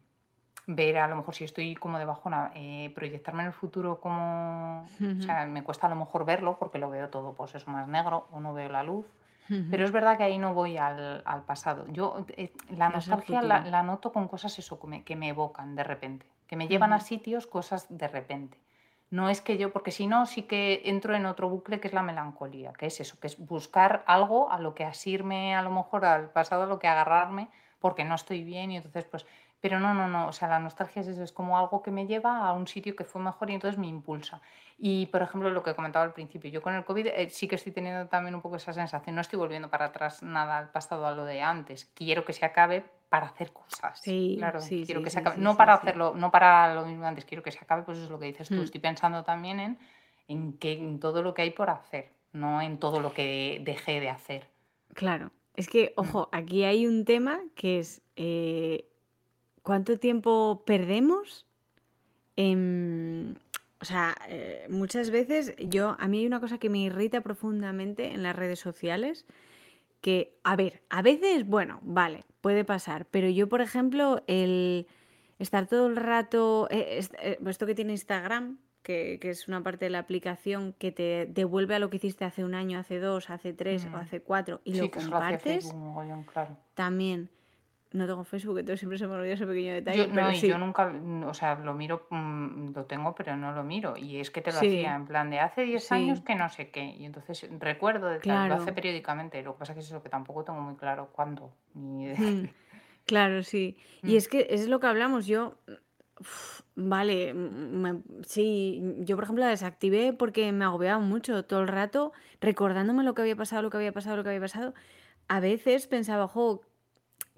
ver, a lo mejor si estoy como de bajona, eh, proyectarme en el futuro como, o sea, me cuesta a lo mejor verlo porque lo veo todo, pues eso más negro o no veo la luz. Pero es verdad que ahí no voy al, al pasado. Yo eh, la nostalgia la, la noto con cosas eso, que me, que me evocan de repente, que me llevan a sitios cosas de repente. No es que yo, porque si no, sí que entro en otro bucle que es la melancolía, que es eso, que es buscar algo a lo que asirme, a lo mejor al pasado, a lo que agarrarme, porque no estoy bien y entonces pues... Pero no, no, no, o sea, la nostalgia es eso, es como algo que me lleva a un sitio que fue mejor y entonces me impulsa. Y, por ejemplo, lo que comentaba al principio, yo con el COVID eh, sí que estoy teniendo también un poco esa sensación, no estoy volviendo para atrás nada al pasado, a lo de antes. Quiero que se acabe para hacer cosas. Sí, Claro, sí, quiero sí, que se acabe. No para hacerlo, no para lo mismo de antes, quiero que se acabe, pues eso es lo que dices tú. Mm, Estoy pensando también en, en, que, en todo lo que hay por hacer, no en todo lo que dejé de hacer. Claro, es que, ojo, aquí hay un tema que es eh, ¿cuánto tiempo perdemos? en- o sea, eh, muchas veces yo, a mí hay una cosa que me irrita profundamente en las redes sociales que, a ver, a veces, bueno, vale, puede pasar, pero yo, por ejemplo, el estar todo el rato, eh, est- eh, esto que tiene Instagram, que, que es una parte de la aplicación que te devuelve a lo que hiciste hace un año, hace dos, hace tres o mm. hace cuatro y Sí, lo que eso lo hacía compartes, Facebook mogollón, claro. también no tengo Facebook, entonces siempre se me olvida ese pequeño detalle. Yo, pero no, sí. yo nunca, mm, o sea, lo miro, mm, lo tengo, pero no lo miro. Y es que te lo Sí. hacía en plan de hace 10 años que no sé qué. Y entonces recuerdo de tal, lo hace Claro. periódicamente. Lo que pasa que es eso, que tampoco tengo muy claro cuándo. Ni de- Mm, Claro, sí. Y es que es lo que hablamos. Yo, uf, vale, me- sí, yo por ejemplo la desactivé porque me agobiaba mucho todo el rato recordándome lo que había pasado, lo que había pasado, lo que había pasado. A veces pensaba, jo,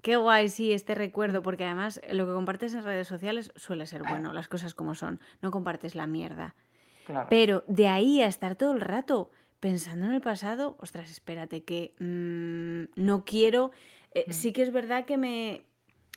qué guay, sí, este recuerdo, porque además lo que compartes en redes sociales suele ser bueno, las cosas como son, no compartes la mierda. Claro. Pero de ahí a estar todo el rato pensando en el pasado, ostras, espérate, que mm, no quiero. eh, Mm, sí que es verdad que me,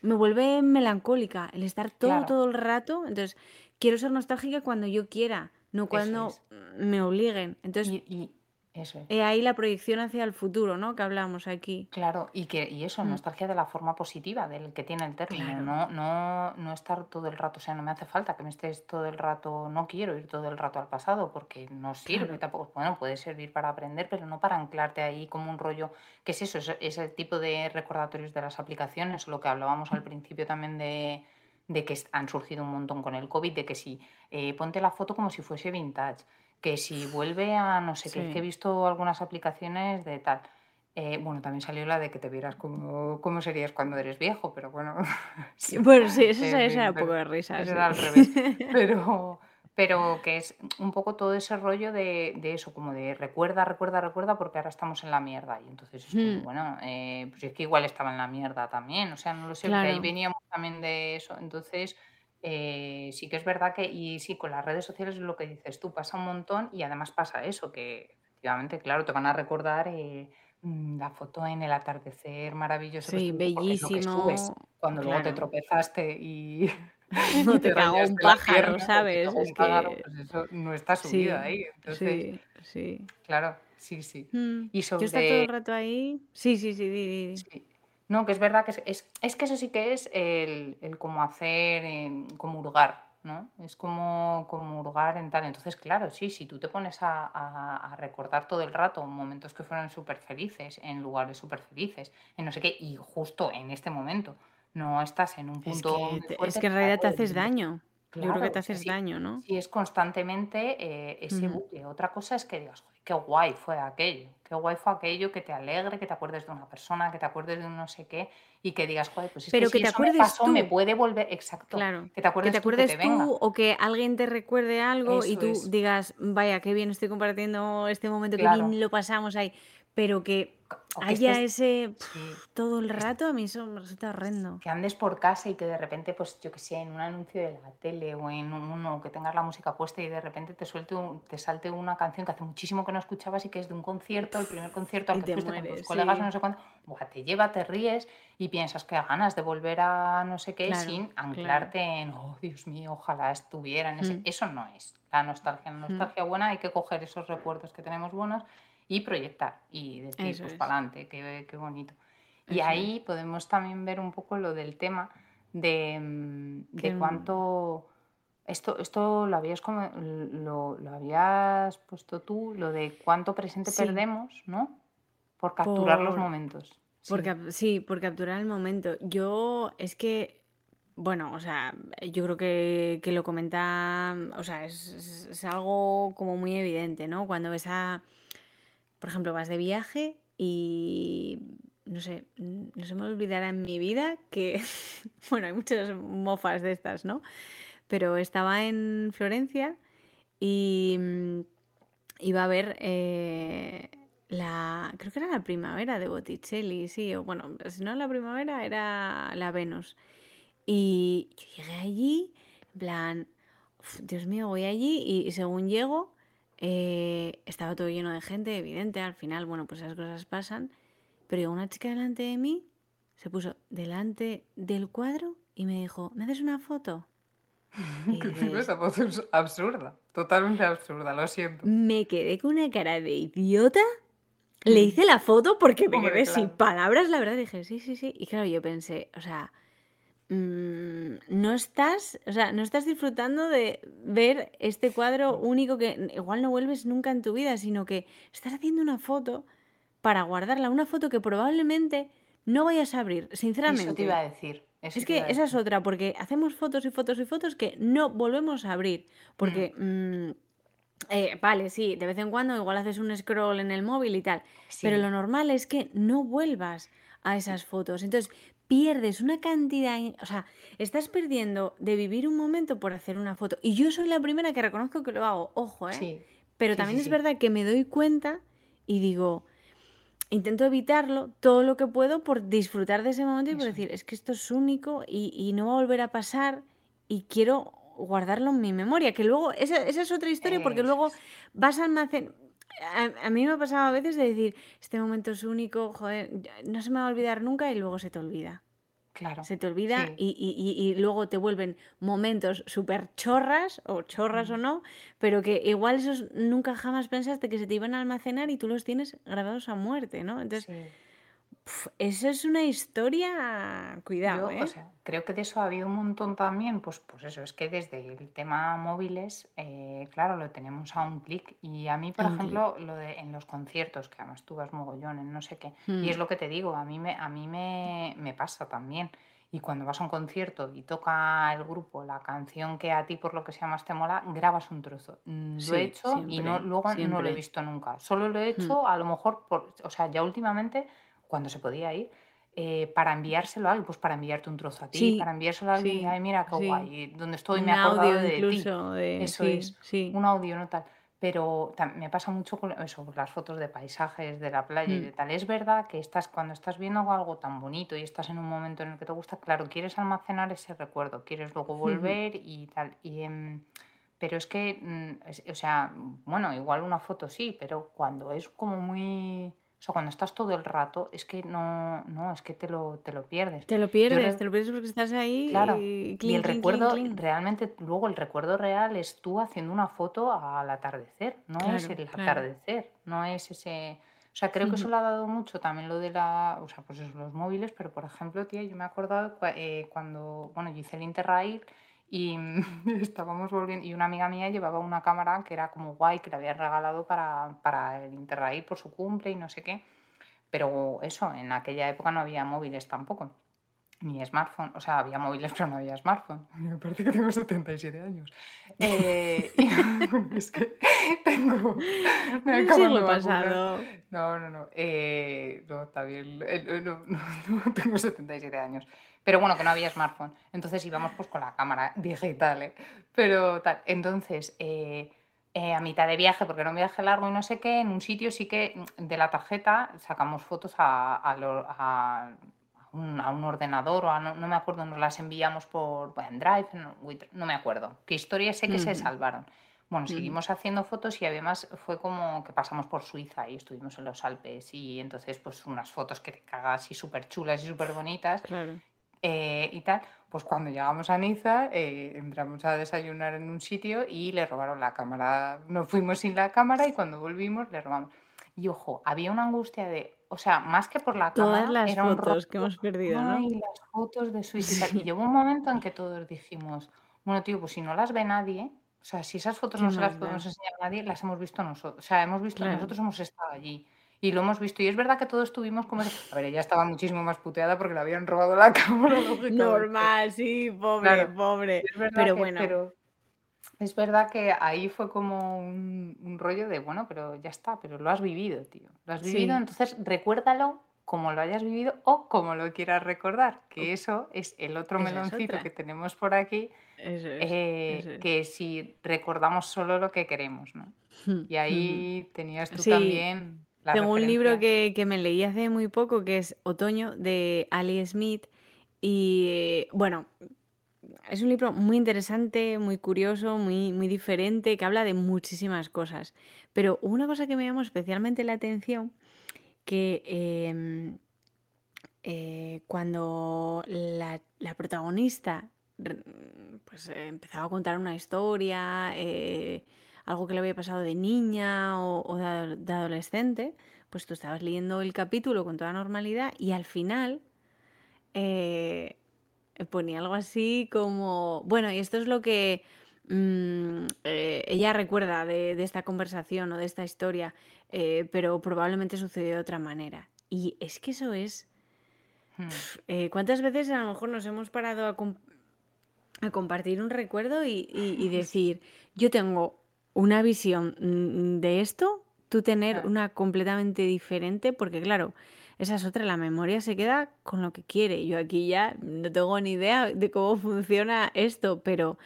me vuelve melancólica el estar todo, Claro, todo el rato. Entonces, quiero ser nostálgica cuando yo quiera, no cuando es. me obliguen. Entonces, Y, y eso es. he ahí la proyección hacia el futuro, ¿no? Que hablamos aquí. Claro, y que y eso, Mm, nostalgia de la forma positiva del que tiene el término, claro, no, no, no estar todo el rato, o sea, no me hace falta que me estés todo el rato, no quiero ir todo el rato al pasado porque no sirve claro. tampoco, bueno, puede servir para aprender, pero no para anclarte ahí como un rollo, ¿qué es eso? Es, es el tipo de recordatorios de las aplicaciones, lo que hablábamos al principio también de, de que han surgido un montón con el COVID, de que si eh, ponte la foto como si fuese vintage, que si vuelve a no sé qué, es que he Sí. visto algunas aplicaciones de tal. Eh, bueno, también salió la de que te vieras como, cómo serías cuando eres viejo, pero bueno, sí, Bueno, sí, eso, era un poco de risa, eso sí. era al revés. Pero, pero que es un poco todo ese rollo de, de eso, como de recuerda, recuerda, recuerda, porque ahora estamos en la mierda. Y entonces es como, Mm, bueno, eh, pues es que igual estaba en la mierda también, o sea, no lo sé, porque ahí veníamos también de eso. Entonces, eh, sí que es verdad que, y sí, con las redes sociales es lo que dices tú, pasa un montón y además pasa eso, que efectivamente, claro, te van a recordar eh, mm, la foto en el atardecer maravilloso que Sí, que subes bellísimo, cuando luego te tropezaste y, No y te te cagó un rayaste la pájaro, pierna ¿sabes? Es un pájaro, que pues eso no está subido sí, ahí. Entonces, sí, sí. claro, sí, sí. Mm, Y Yo estar todo el sobre rato ahí. Sí, sí, sí, di, di. Sí. No, que es verdad que es, es, es que eso sí que es el, el como hacer, em, como hurgar, ¿no? Es como, como hurgar en tal. Entonces, claro, sí, si tú te pones a, a- a recordar todo el rato momentos que fueron súper felices, en lugares súper felices, en no sé qué, y justo en este momento no estás en un Es punto que, es que en claro, realidad te haces evidente- daño. Yo creo que Claro, te haces si, daño, ¿no? si es constantemente eh, ese Ujú. bucle. Otra cosa es que digas, "Joder, qué guay fue aquello, qué guay fue aquello, que te alegre, que te acuerdes de una persona, que te acuerdes de un no sé qué, y que digas, joder, pues es que Pero que si te eso me acuerdes pasó, me tú, puede volver, exacto, claro. que te Que te acuerdes tú, que te acuerdes tú o que alguien te recuerde algo y Eso tú es, digas, vaya, qué bien estoy compartiendo este momento, claro. bien lo pasamos ahí. Pero que O que haya estés, ese sí, todo el rato, a mí eso me resulta horrendo. que andes por casa y que de repente, pues yo que sé, en un anuncio de la tele o en uno, que tengas la música puesta y de repente te suelte un- te salte una canción que hace muchísimo que no escuchabas y que es de un concierto, el primer concierto al que te fuiste con tus colegas o no sí. sé cuánto, buah, te lleva, te ríes y piensas que ganas de volver a no sé qué Claro, sin claro. anclarte en, oh Dios mío, ojalá estuviera en ese. Mm, Eso no es la nostalgia. La mm, nostalgia buena hay que coger esos recuerdos que tenemos buenos y proyectar y decir, Eso pues es, para adelante, qué, qué bonito. Y es. ahí podemos también ver un poco lo del tema de, mm, de cuánto... Esto, esto lo habías como, lo, lo habías puesto tú, lo de cuánto presente sí, perdemos, ¿no? Por capturar los momentos. por Sí. cap- sí, por capturar el momento. Yo es que, bueno, o sea, yo creo que, que lo comenta, o sea, es, es- es algo como muy evidente, ¿no? Cuando ves a, por ejemplo, vas de viaje y, no sé, no se me olvidará en mi vida que, bueno, hay muchas mofas de estas, ¿no? Pero estaba en Florencia y mm, iba a ver eh, la, creo que era la primavera de Botticelli, sí, o bueno, si no la primavera era la Venus. Y yo llegué allí, en plan, "Uf, Dios mío, voy allí y según llego, eh, estaba todo lleno de gente, evidente, al final, bueno, pues esas cosas pasan, pero una chica delante de mí, se puso delante del cuadro y me dijo, ¿me haces una foto? Esa voz es absurda, totalmente absurda, lo siento. me quedé con una cara de idiota. Le hice la foto porque me Hombre, quedé sin palabras, la verdad. Dije, sí, sí, sí. Y claro, yo pensé, o sea, mm, no estás, o sea, no estás disfrutando de ver este cuadro único que igual no vuelves nunca en tu vida, sino que estás haciendo una foto para guardarla, una foto que probablemente no vayas a abrir, sinceramente. Eso te iba a decir. es que esa es otra, porque hacemos fotos y fotos y fotos que no volvemos a abrir. Porque, mm, eh, vale, sí, de vez en cuando igual haces un scroll en el móvil y tal. Pero lo normal es que no vuelvas a esas fotos. Entonces, pierdes una cantidad, o sea, estás perdiendo de vivir un momento por hacer una foto. Y yo soy la primera que reconozco que lo hago, ojo, ¿eh? Pero también es verdad que me doy cuenta y digo, intento evitarlo todo lo que puedo por disfrutar de ese momento y por decir, es que esto es único y, no va a volver a pasar y quiero guardarlo en mi memoria, que luego, esa, es otra historia porque luego vas a almacenar... A, mí me ha pasado a veces de decir, este momento es único, joder, no se me va a olvidar nunca y luego se te olvida. Claro. Se te olvida y, luego te vuelven momentos súper chorras, o chorras o no, pero que igual esos nunca jamás pensaste que se te iban a almacenar y tú los tienes grabados a muerte, ¿no? Entonces, eso es una historia, cuidado, Yo, o ¿eh? sea, creo que de eso ha habido un montón también, pues, pues eso, es que desde el tema móviles, eh, claro, lo tenemos a un clic. Y a mí, por ejemplo, lo de en los conciertos, que además tú vas mogollón en no sé qué, y es mm. lo que te digo, a mí me, a mí me, me pasa también. Y cuando vas a un concierto y toca el grupo la canción que a ti por lo que sea más te mola, grabas un trozo. Mm, lo he hecho y no, luego no lo he visto nunca. Solo lo he mm. hecho a lo mejor, por, o sea, ya últimamente cuando se podía ir, eh, para enviárselo a alguien, pues para enviarte un trozo a ti, para enviárselo a alguien, ay, mira qué guay, donde estoy me ha acordado de incluso, ti. Eso es, un audio, no tal. Pero me pasa mucho con eso, las fotos de paisajes, de la playa y de mm. tal. Es verdad que estás, cuando estás viendo algo tan bonito y estás en un momento en el que te gusta, claro, quieres almacenar ese recuerdo, quieres luego volver y tal. Y, em, pero es que, mm, o sea, bueno, igual una foto sí, pero cuando es como muy o sea, cuando estás todo el rato, es que no, no, es que te lo, te lo pierdes. Te lo pierdes, te lo pierdes porque estás ahí Claro. y Y el recuerdo, realmente, luego el recuerdo real es tú haciendo una foto al atardecer, no es el atardecer, no es ese... O sea, creo que eso le ha dado mucho también lo de la, o sea, pues eso, los móviles, pero por ejemplo, tía, yo me he acordado eh, cuando, bueno, yo hice el Interrail y estábamos volviendo, y una amiga mía llevaba una cámara que era como guay, que le había regalado para, para el Interrail por su cumple y no sé qué. Pero eso, en aquella época no había móviles tampoco, ni smartphone. O sea, había móviles, pero no había smartphone. Me parece que tengo 77 años. Eh, es que tengo. Me acabo pasado. No, no, no. Eh, no, bien. Eh, no, no, no, tengo 77 años. Pero bueno, que no había smartphone. Entonces íbamos pues con la cámara digital, ¿eh? Pero tal. Entonces, eh, eh, a mitad de viaje, porque era un viaje largo y no sé qué, en un sitio sí que de la tarjeta sacamos fotos a, un, ordenador o no, me acuerdo, nos las enviamos por en Drive, no, me acuerdo. Qué historias sé que se salvaron. Bueno, seguimos haciendo fotos y además fue como que pasamos por Suiza y estuvimos en los Alpes y entonces pues unas fotos que te cagas y súper chulas y súper bonitas. Claro. Eh, y tal, pues cuando llegamos a Niza, eh, entramos a desayunar en un sitio y le robaron la cámara. Nos fuimos sin la cámara y cuando volvimos le robamos. Y ojo, había una angustia de, o sea, más que por la cámara, Todas las fotos que hemos perdido, ¿no? y las fotos de Suiza. Y llegó un momento en que todos dijimos, bueno, tío, pues si no las ve nadie, o sea, si esas fotos no se las podemos enseñar a nadie, las hemos visto nosotros. O sea, hemos visto, nosotros hemos estado allí. Y lo hemos visto. Y es verdad que todos tuvimos como... A ver, ella estaba muchísimo más puteada porque le habían robado la cámara. Normal, sí, pobre, pobre. pero bueno. Pero es verdad que ahí fue como un, rollo de, bueno, pero ya está, pero lo has vivido, tío. Lo has vivido, entonces recuérdalo como lo hayas vivido o como lo quieras recordar, que eso es el otro meloncito que tenemos por aquí, eh, que si recordamos solo lo que queremos, ¿no? Y ahí tenías tú también tengo un libro que, me leí hace muy poco que es Otoño de Ali Smith y bueno, es un libro muy interesante, muy curioso, muy, muy diferente, que habla de muchísimas cosas. Pero una cosa que me llamó especialmente la atención, que em, eh, cuando la, protagonista pues, empezaba a contar una historia, eh, algo que le había pasado de niña o, de, adolescente, pues tú estabas leyendo el capítulo con toda normalidad y al final eh, ponía algo así como, bueno, y esto es lo que mm, eh, ella recuerda de, esta conversación o de esta historia, eh, pero probablemente sucedió de otra manera. Y es que eso es Mm, eh, ¿cuántas veces a lo mejor nos hemos parado a, com- a compartir un recuerdo y, y- y decir, yo tengo una visión mm, de esto, tú tener claro, una completamente diferente, porque claro, esa es otra, la memoria se queda con lo que quiere. Yo aquí ya no tengo ni idea de cómo funciona esto, pero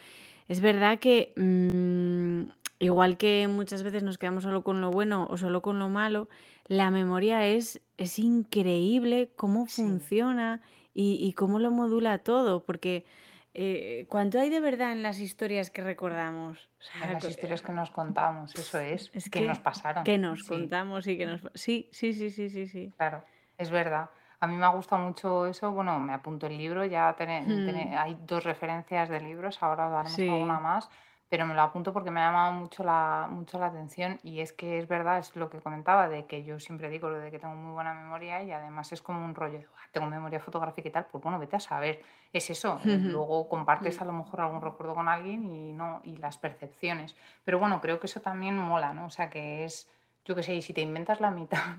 es verdad que mm, igual que muchas veces nos quedamos solo con lo bueno o solo con lo malo, la memoria es, es increíble cómo sí. funciona y, y cómo lo modula todo, porque eh, ¿cuánto hay de verdad en las historias que recordamos? O En sea, las co- historias eh, que nos contamos, eso es, es que nos que, pasaron. que nos Sí, contamos y que nos... Sí, sí, sí, sí, sí, sí. claro, es verdad. A mí me ha gustado mucho eso. Bueno, me apunto el libro, ya tené- Hmm, tené- hay dos referencias de libros, ahora daremos alguna sí, más, pero me lo apunto porque me ha llamado mucho la, mucho la atención y es que es verdad, es lo que comentaba, de que yo siempre digo lo de que tengo muy buena memoria y además es como un rollo, de, "Buah, tengo memoria fotográfica y tal, pues bueno, vete a saber, es eso, eh, luego compartes a lo mejor algún recuerdo con alguien y no, y las percepciones, pero bueno, creo que eso también mola, ¿no? O sea, que es, yo qué sé, y si te inventas la mitad,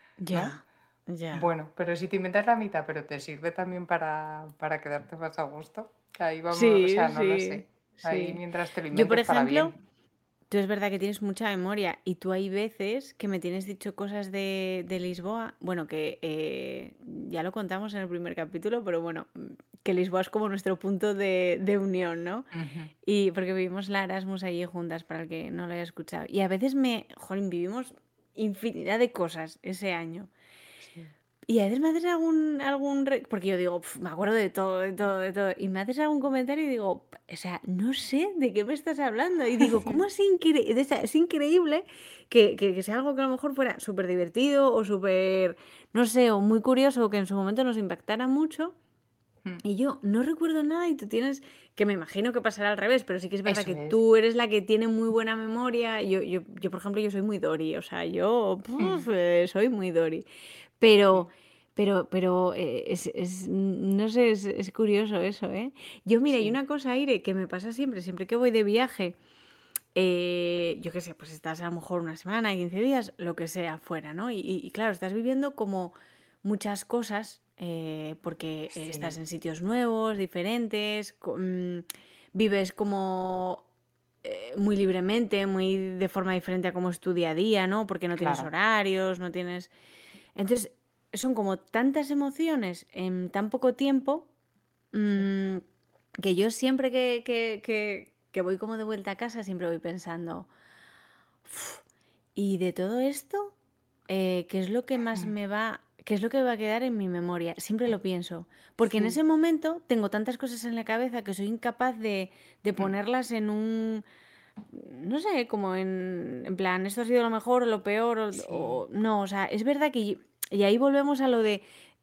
¿no? ya, ya. Bueno, pero si te inventas la mitad, pero te sirve también para, para quedarte más a gusto, ahí vamos, o Sí, sea, no lo sí, sé. Ahí sí. mientras te lo Yo, por ejemplo, tú es verdad que tienes mucha memoria y tú hay veces que me tienes dicho cosas de, de Lisboa, bueno, que eh, ya lo contamos en el primer capítulo, pero bueno, que Lisboa es como nuestro punto de, de unión, ¿no? Y porque vivimos la Erasmus allí juntas, para el que no lo haya escuchado. Y a veces me, jolín, vivimos infinidad de cosas ese año. Sí. Y a veces me haces algún, algún, re- porque yo digo, "Pf, me acuerdo de todo, de todo, de todo, y me haces algún comentario y digo, o sea, no sé de qué me estás hablando. Y digo, ¿cómo es, incre- o sea, es increíble que, que, que sea algo que a lo mejor fuera súper divertido o súper, no sé, o muy curioso, o que en su momento nos impactara mucho? Mm, Y yo no recuerdo nada y tú tienes, que me imagino que pasará al revés, pero sí que es verdad Eso que es. tú eres la que tiene muy buena memoria. Yo, yo, yo por ejemplo, yo soy muy Dori, o sea, yo puf, Mm, eh, soy muy Dori. Pero, pero, pero eh, es, es- no sé, es, es curioso eso, ¿eh? Yo, mira, hay sí, una cosa, Aire, que me pasa siempre, siempre que voy de viaje, eh, yo qué sé, pues estás a lo mejor una semana, 15 días, lo que sea, fuera, ¿no? Y, y- y claro, estás viviendo como muchas cosas, eh, porque eh, estás sí, en sitios nuevos, diferentes, co- mm, vives como eh, muy libremente, muy de forma diferente a cómo es tu día a día, ¿no? Porque no tienes claro. horarios, no tienes... Entonces, son como tantas emociones en tan poco tiempo mm, que yo siempre que, que, que, que voy como de vuelta a casa, siempre voy pensando, ¿y de todo esto? eh, ¿qué es lo que más me va, qué es lo que va a quedar en mi memoria? Siempre lo pienso, porque en ese momento tengo tantas cosas en la cabeza que soy incapaz de, de mm, ponerlas en un, no sé, como en, en plan, esto ha sido lo mejor o lo peor, o, Sí. o- no, o sea, es verdad que, y ahí volvemos a lo de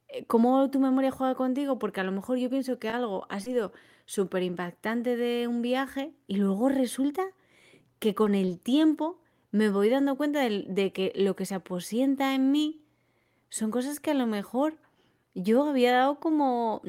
eh, cómo tu memoria juega contigo, porque a lo mejor yo pienso que algo ha sido súper impactante de un viaje y luego resulta que con el tiempo me voy dando cuenta del- de, que lo que se aposienta en mí son cosas que a lo mejor yo había dado como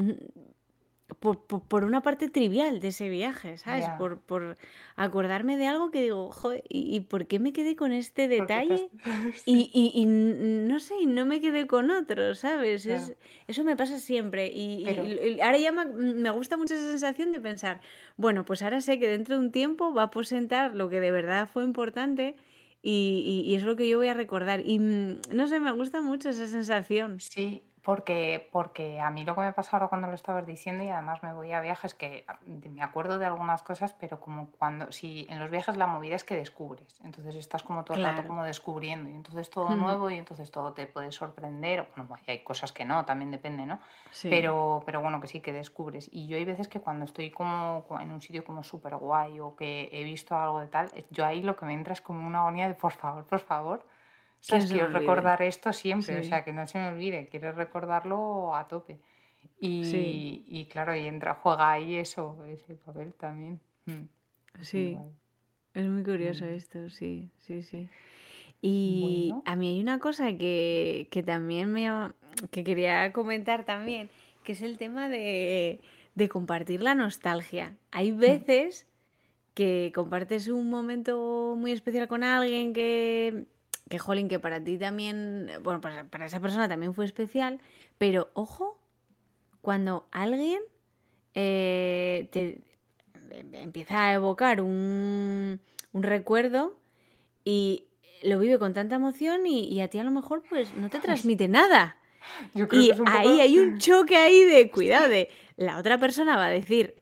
por, por- por una parte trivial de ese viaje, ¿sabes? Ya. Por, por acordarme de algo que digo, joder, ¿y, y por qué me quedé con este te detalle? Y, y- no sé, y no me quedé con otro, ¿sabes? Es, eso me pasa siempre. Y, Pero, ahora ya me, me gusta mucho esa sensación de pensar, bueno, pues ahora sé que dentro de un tiempo va a aposentar lo que de verdad fue importante y, y- y es lo que yo voy a recordar. Y mm, no sé, me gusta mucho esa sensación. Sí, porque, porque a mí lo que me pasa ahora cuando lo estabas diciendo y además me voy a viajes que de- me acuerdo de algunas cosas, pero como cuando, si en los viajes la movida es que descubres, entonces estás como todo el rato como descubriendo y entonces todo nuevo y entonces todo te puede sorprender, bueno, hay cosas que no, también depende, ¿no? Sí. Pero, pero bueno, que sí que descubres. Y yo hay veces que cuando estoy como co- en un sitio como súper guay o que he visto algo de tal, yo ahí lo que me entra es como una agonía de por favor, por favor. Quiero recordar esto siempre, o sea, que no se me olvide, quiero recordarlo a tope. sí, Y, claro, y entra, juega ahí eso, ese papel también. Mm, sí. Es muy curioso Mm, esto, sí, sí, sí. Y Bueno, a mí hay una cosa que, que también me que quería comentar también, que es el tema de, de compartir la nostalgia. Hay mm, veces que compartes un momento muy especial con alguien que, que jolín, que para ti también, bueno, para, para esa persona también fue especial, pero ojo cuando alguien eh, te empieza a evocar un, un recuerdo y lo vive con tanta emoción y, y a ti a lo mejor pues no te transmite nada. Yo creo Y que ahí poco... hay un choque ahí de cuidado, de la otra persona va a decir,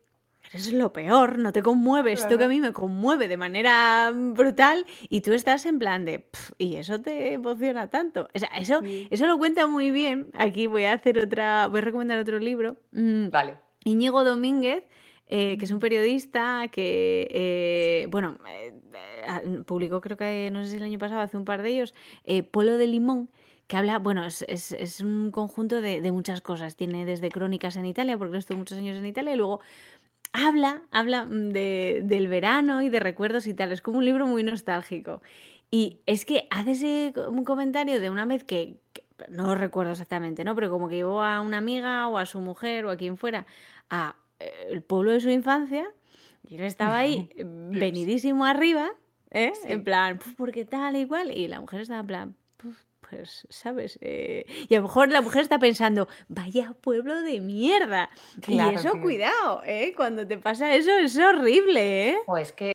eres lo peor, no te conmueve, esto que a Claro. mí me conmueve de manera brutal y tú estás en plan de, "Pf, y eso te emociona tanto. O sea, eso, Sí. eso lo cuenta muy bien. Aquí voy a hacer otra, voy a recomendar otro libro. Mm, Vale. Íñigo Domínguez, eh, que es un periodista que, eh, bueno, eh, publicó creo que, no sé si el año pasado, hace un par de ellos, Polo de Limón, que habla, bueno, es, es- es un conjunto de, de muchas cosas. Tiene desde crónicas en Italia, porque estuvo muchos años en Italia, y luego habla, habla mm, de, del verano y de recuerdos y tal. Es como un libro muy nostálgico. Y es que hace ese un comentario de una vez que, que no recuerdo exactamente, ¿no? Pero como que llevó a una amiga o a su mujer o a quien fuera a eh, el pueblo de su infancia y él estaba ahí Dios. venidísimo arriba, ¿eh? En plan, "Puf, ¿por qué tal? Igual. Y la mujer estaba en plan, "Puf, pues, ¿sabes? Eh, y a lo mejor la mujer está pensando, vaya pueblo de mierda. Y eso, cuidado, ¿eh? Cuando te pasa eso, es horrible, ¿eh? O es que,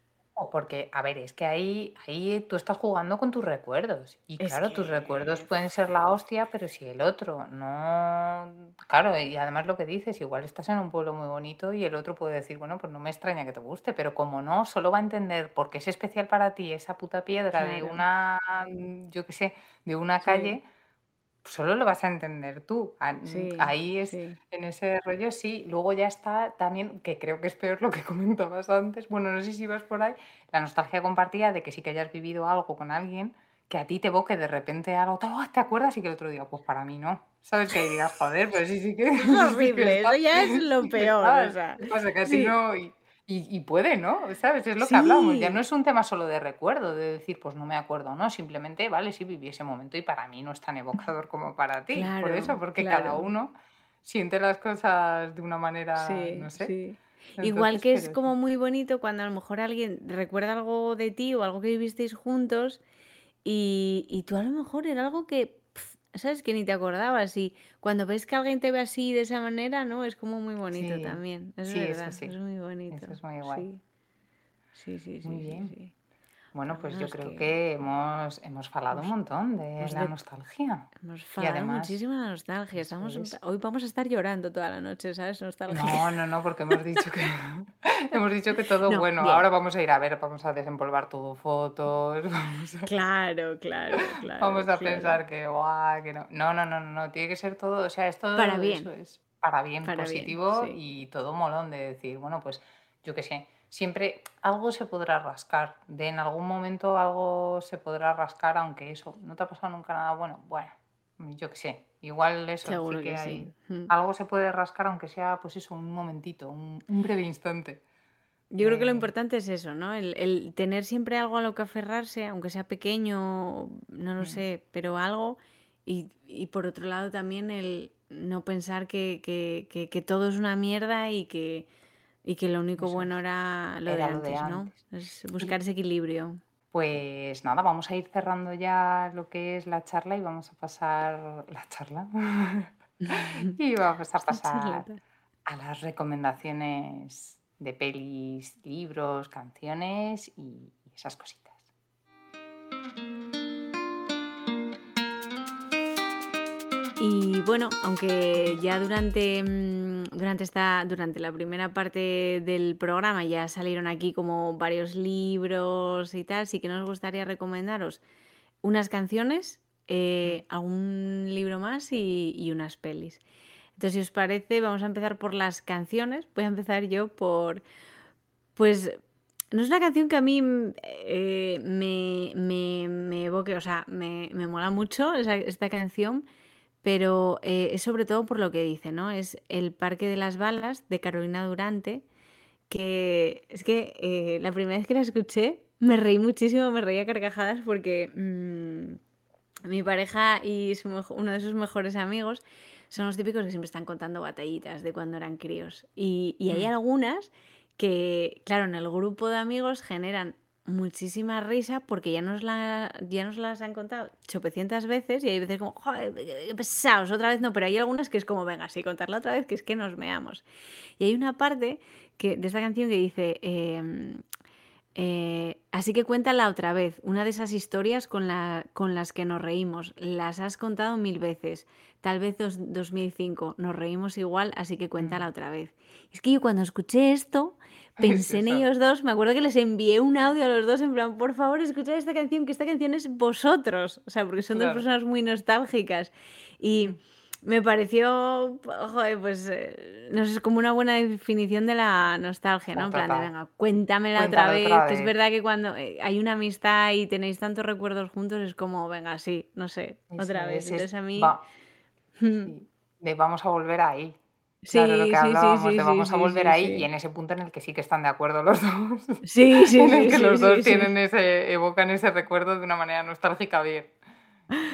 porque, a ver, es que ahí, ahí tú estás jugando con tus recuerdos. Y Es claro, tus recuerdos que... pueden ser la hostia, pero si el otro no. Claro, y además lo que dices, igual estás en un pueblo muy bonito y el otro puede decir, bueno, pues no me extraña que te guste, pero como no, solo va a entender porque es especial para ti esa puta piedra de Claro, una, mm, yo qué sé, de una sí, calle, solo lo vas a entender tú. Mm, sí, Ahí es, sí. en ese rollo, sí. Luego ya está también, que creo que es peor lo que comentabas antes. Bueno, no sé si vas por ahí, la nostalgia compartida de que sí que hayas vivido algo con alguien, que a ti te evoque de repente algo, "Oh, ¿te acuerdas? Y que el otro diga, pues para mí no. ¿Sabes? Que digas, joder, pues sí, sí que, Es sí que horrible, eso está, ya es lo sí peor, o sea, sí, no. Y, y, y puede, ¿no? ¿Sabes? Es lo que hablamos. Ya no es un tema solo de recuerdo, de decir, pues no me acuerdo, ¿no? Simplemente, vale, sí viví ese momento y para mí no es tan evocador como para ti. Por eso, claro, porque cada uno siente las cosas de una manera, no sé. sí. Igual Entonces, que es como muy bonito cuando a lo mejor alguien recuerda algo de ti o algo que vivisteis juntos y, y tú a lo mejor era algo que, ¿sabes? Que ni te acordabas. Y cuando ves que alguien te ve así de esa manera, ¿no? Es como muy bonito Sí, también. Es sí, eso verdad, sí. es muy Eso bonito. es muy guay. Sí, sí, sí, Muy sí, sí, bien. sí. Bueno, pues bueno, yo creo que que hemos, hemos hablado un montón de la de- nostalgia. hemos Y falado además, muchísimo de la nostalgia. eso Estamos, es. hoy vamos a estar llorando toda la noche, ¿sabes? Nostalgia. No, no, no, porque hemos dicho que hemos dicho que todo No, bueno. bien. Ahora vamos a ir a ver, vamos a desempolvar todo fotos, vamos a, Claro, claro, claro, vamos a claro. pensar que guau, que no. No, no, no, no, no, tiene que ser todo, o sea, es Para todo eso bien, es para bien, para bien, positivo sí. y todo molón de decir, bueno, pues yo qué sé, siempre algo se podrá rascar, de en algún momento algo se podrá rascar, aunque eso, no te ha pasado nunca nada bueno, bueno, yo qué sé, igual eso, sí que que hay, sí. Mm. algo se puede rascar, aunque sea, pues eso, un momentito, un, un breve instante. Yo creo que lo de- importante es eso, ¿no? El, el tener siempre algo a lo que aferrarse, aunque sea pequeño, no lo Mm, sé, pero algo. Y, y por otro lado también el no pensar que, que, que, que todo es una mierda y que, y que lo único bueno era lo de era lo de antes, ¿no? Es buscar ese equilibrio. pues nada, vamos a ir cerrando ya lo que es la charla y vamos a pasar la charla. Y vamos a pasar a las recomendaciones de pelis, libros, canciones y esas cositas. Y bueno, aunque ya durante, mm, durante, esta, durante la primera parte del programa ya salieron aquí como varios libros y tal, sí que nos gustaría recomendaros unas canciones, eh, algún libro más y, y unas pelis. Entonces, si os parece, vamos a empezar por las canciones. Voy a empezar yo por, pues, no es una canción que a mí eh, me, me, me evoque, o sea, me, me mola mucho esa- esta canción, pero eh, es sobre todo por lo que dice, ¿no? Es El Parque de las Balas de Carolina Durante, que es que eh, la primera vez que la escuché me reí muchísimo, me reía carcajadas porque mm, mi pareja y su uno de sus mejores amigos son los típicos que siempre están contando batallitas de cuando eran críos. Y, y hay Mm, algunas que, claro, en el grupo de amigos generan muchísima risa porque ya nos, la, ya nos las han contado chopecientas veces y hay veces como, joder, pesados, otra vez no, pero hay algunas que es como, venga, sí, contarla otra vez, que es que nos meamos. Y hay una parte que, de esta canción que dice, em, eh, así que cuéntala otra vez, una de esas historias con, la, con las que nos reímos, las has contado mil veces, tal vez dos, 2005, nos reímos igual, así que cuéntala otra vez. Es que yo cuando escuché esto, pensé en ellos dos, me acuerdo que les envié un audio a los dos en plan, por favor, escuchad esta canción, que esta canción es vosotros, o sea, porque son dos personas muy nostálgicas. Y me pareció, joder, pues, eh, no sé, es como una buena definición de la nostalgia, ¿no? En plan de, venga, cuéntamela otra vez, es verdad que cuando eh, hay una amistad y tenéis tantos recuerdos juntos, es como, venga, sí, no sé, otra vez. Entonces a mí... vamos a volver ahí. Claro, lo que hablábamos de vamos a volver ahí y en ese punto en el que sí que están de acuerdo los dos. Sí, sí, en el que los dos tienen ese, evocan ese recuerdo de una manera nostálgica bien.